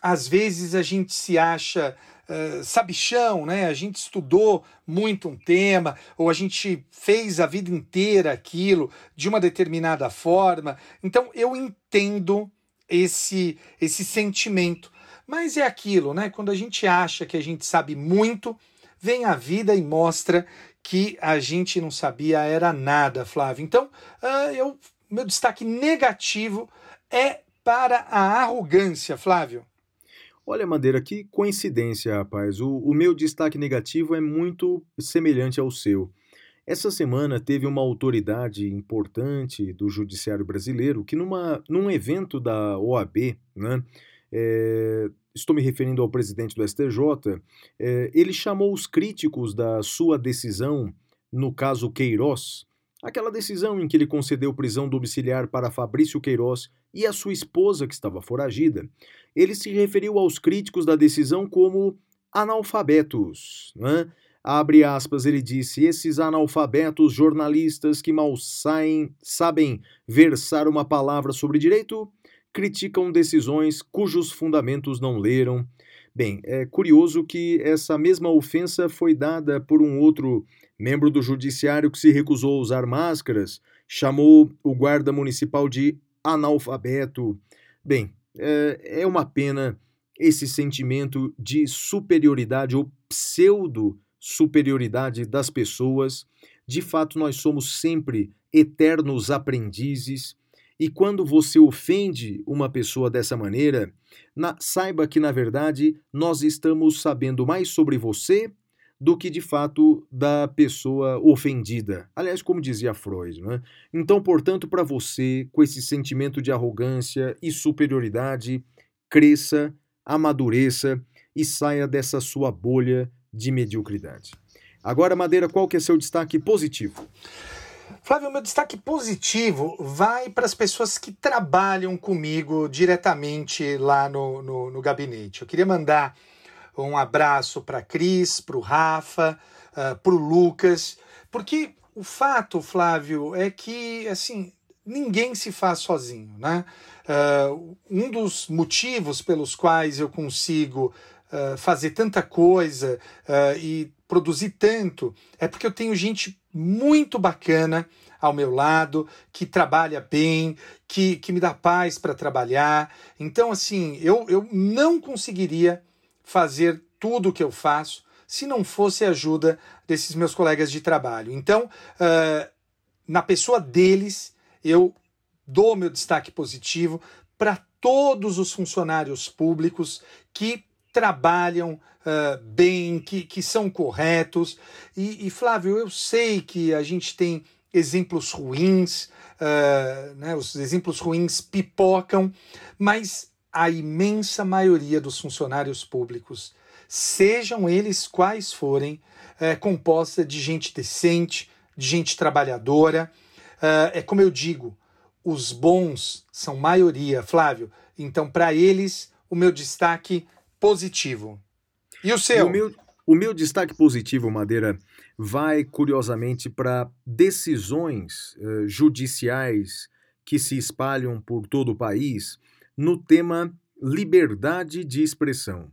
às vezes a gente se acha uh, sabichão, né? A gente estudou muito um tema, ou a gente fez a vida inteira aquilo de uma determinada forma. Então eu entendo esse, esse sentimento. Mas é aquilo, né? Quando a gente acha que a gente sabe muito, vem a vida e mostra que a gente não sabia era nada, Flávio. Então, uh, eu, meu destaque negativo é para a arrogância, Flávio.
Olha, Madeira, que coincidência, rapaz. O, o meu destaque negativo é muito semelhante ao seu. Essa semana teve uma autoridade importante do judiciário brasileiro que, numa, num evento da OAB, né, é, estou me referindo ao presidente do STJ, é, ele chamou os críticos da sua decisão no caso Queiroz, aquela decisão em que ele concedeu prisão domiciliar para Fabrício Queiroz e a sua esposa que estava foragida. Ele se referiu aos críticos da decisão como analfabetos. Né? Abre aspas, ele disse: esses analfabetos jornalistas que mal saem, sabem versar uma palavra sobre direito criticam decisões cujos fundamentos não leram. Bem, é curioso que essa mesma ofensa foi dada por um outro membro do judiciário que se recusou a usar máscaras, chamou o guarda municipal de analfabeto. Bem, é, é uma pena esse sentimento de superioridade ou pseudo-superioridade das pessoas. De fato, nós somos sempre eternos aprendizes e quando você ofende uma pessoa dessa maneira, na, saiba que, na verdade, nós estamos sabendo mais sobre você do que de fato da pessoa ofendida. Aliás, como dizia Freud. Né? Então, portanto, para você, com esse sentimento de arrogância e superioridade, cresça, amadureça e saia dessa sua bolha de mediocridade. Agora, Madeira, qual que é seu destaque positivo?
Flávio, meu destaque positivo vai para as pessoas que trabalham comigo diretamente lá no, no, no gabinete. Eu queria mandar um abraço para Cris, para o Rafa, uh, ah, para o Lucas, porque o fato, Flávio, é que assim ninguém se faz sozinho, né? Uh, um dos motivos pelos quais eu consigo uh, fazer tanta coisa e produzir tanto é porque eu tenho gente muito bacana ao meu lado, que trabalha bem, que, que me dá paz para trabalhar. Então, assim, eu, eu não conseguiria fazer tudo o que eu faço se não fosse a ajuda desses meus colegas de trabalho. Então, uh, na pessoa deles, eu dou meu destaque positivo para todos os funcionários públicos que trabalham uh, bem, que, que são corretos. E, e, Flávio, eu sei que a gente tem exemplos ruins, uh, né, os exemplos ruins pipocam, mas a imensa maioria dos funcionários públicos, sejam eles quais forem, é composta de gente decente, de gente trabalhadora. Uh, é como eu digo, os bons são maioria, Flávio. Então, para eles, o meu destaque positivo. E o seu?
o, meu, o meu destaque positivo, Madeira, vai curiosamente para decisões uh, judiciais que se espalham por todo o país no tema liberdade de expressão.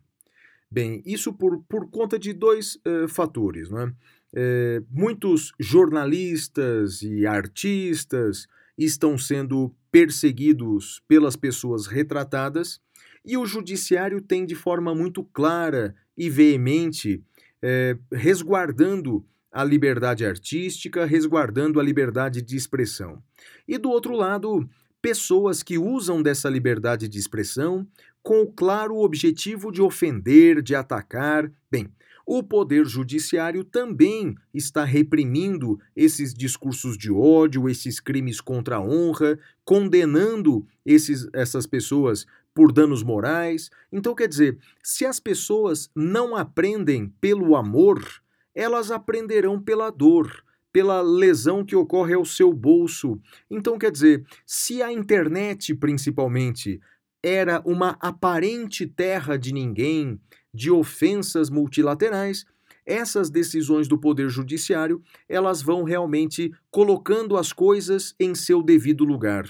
Bem, isso por, por conta de dois uh, fatores. Não é? É, muitos jornalistas e artistas estão sendo perseguidos pelas pessoas retratadas e o judiciário tem de forma muito clara e veemente é, resguardando a liberdade artística, resguardando a liberdade de expressão. E do outro lado, pessoas que usam dessa liberdade de expressão com o claro objetivo de ofender, de atacar. Bem, o Poder Judiciário também está reprimindo esses discursos de ódio, esses crimes contra a honra, condenando esses, essas pessoas por danos morais. Então, quer dizer, se as pessoas não aprendem pelo amor, elas aprenderão pela dor, pela lesão que ocorre ao seu bolso. Então, quer dizer, se a internet, principalmente, era uma aparente terra de ninguém, de ofensas multilaterais, essas decisões do poder judiciário, elas vão realmente colocando as coisas em seu devido lugar.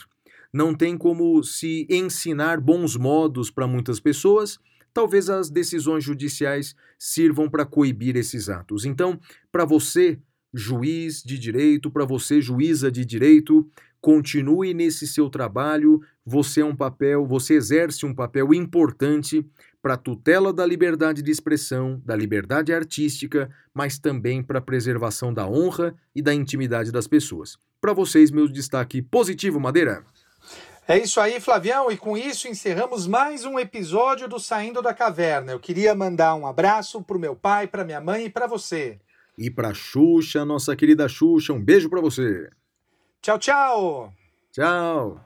Não tem como se ensinar bons modos para muitas pessoas, talvez as decisões judiciais sirvam para coibir esses atos. Então, para você, juiz de direito, para você, juíza de direito, continue nesse seu trabalho. Você é um papel, você exerce um papel importante para a tutela da liberdade de expressão, da liberdade artística, mas também para a preservação da honra e da intimidade das pessoas. Para vocês, meu destaque positivo, Madeira.
É isso aí, Flavião, e com isso encerramos mais um episódio do Saindo da Caverna. Eu queria mandar um abraço pro meu pai, pra minha mãe e para você.
E para Xuxa, nossa querida Xuxa, um beijo para você.
Tchau, tchau.
Tchau.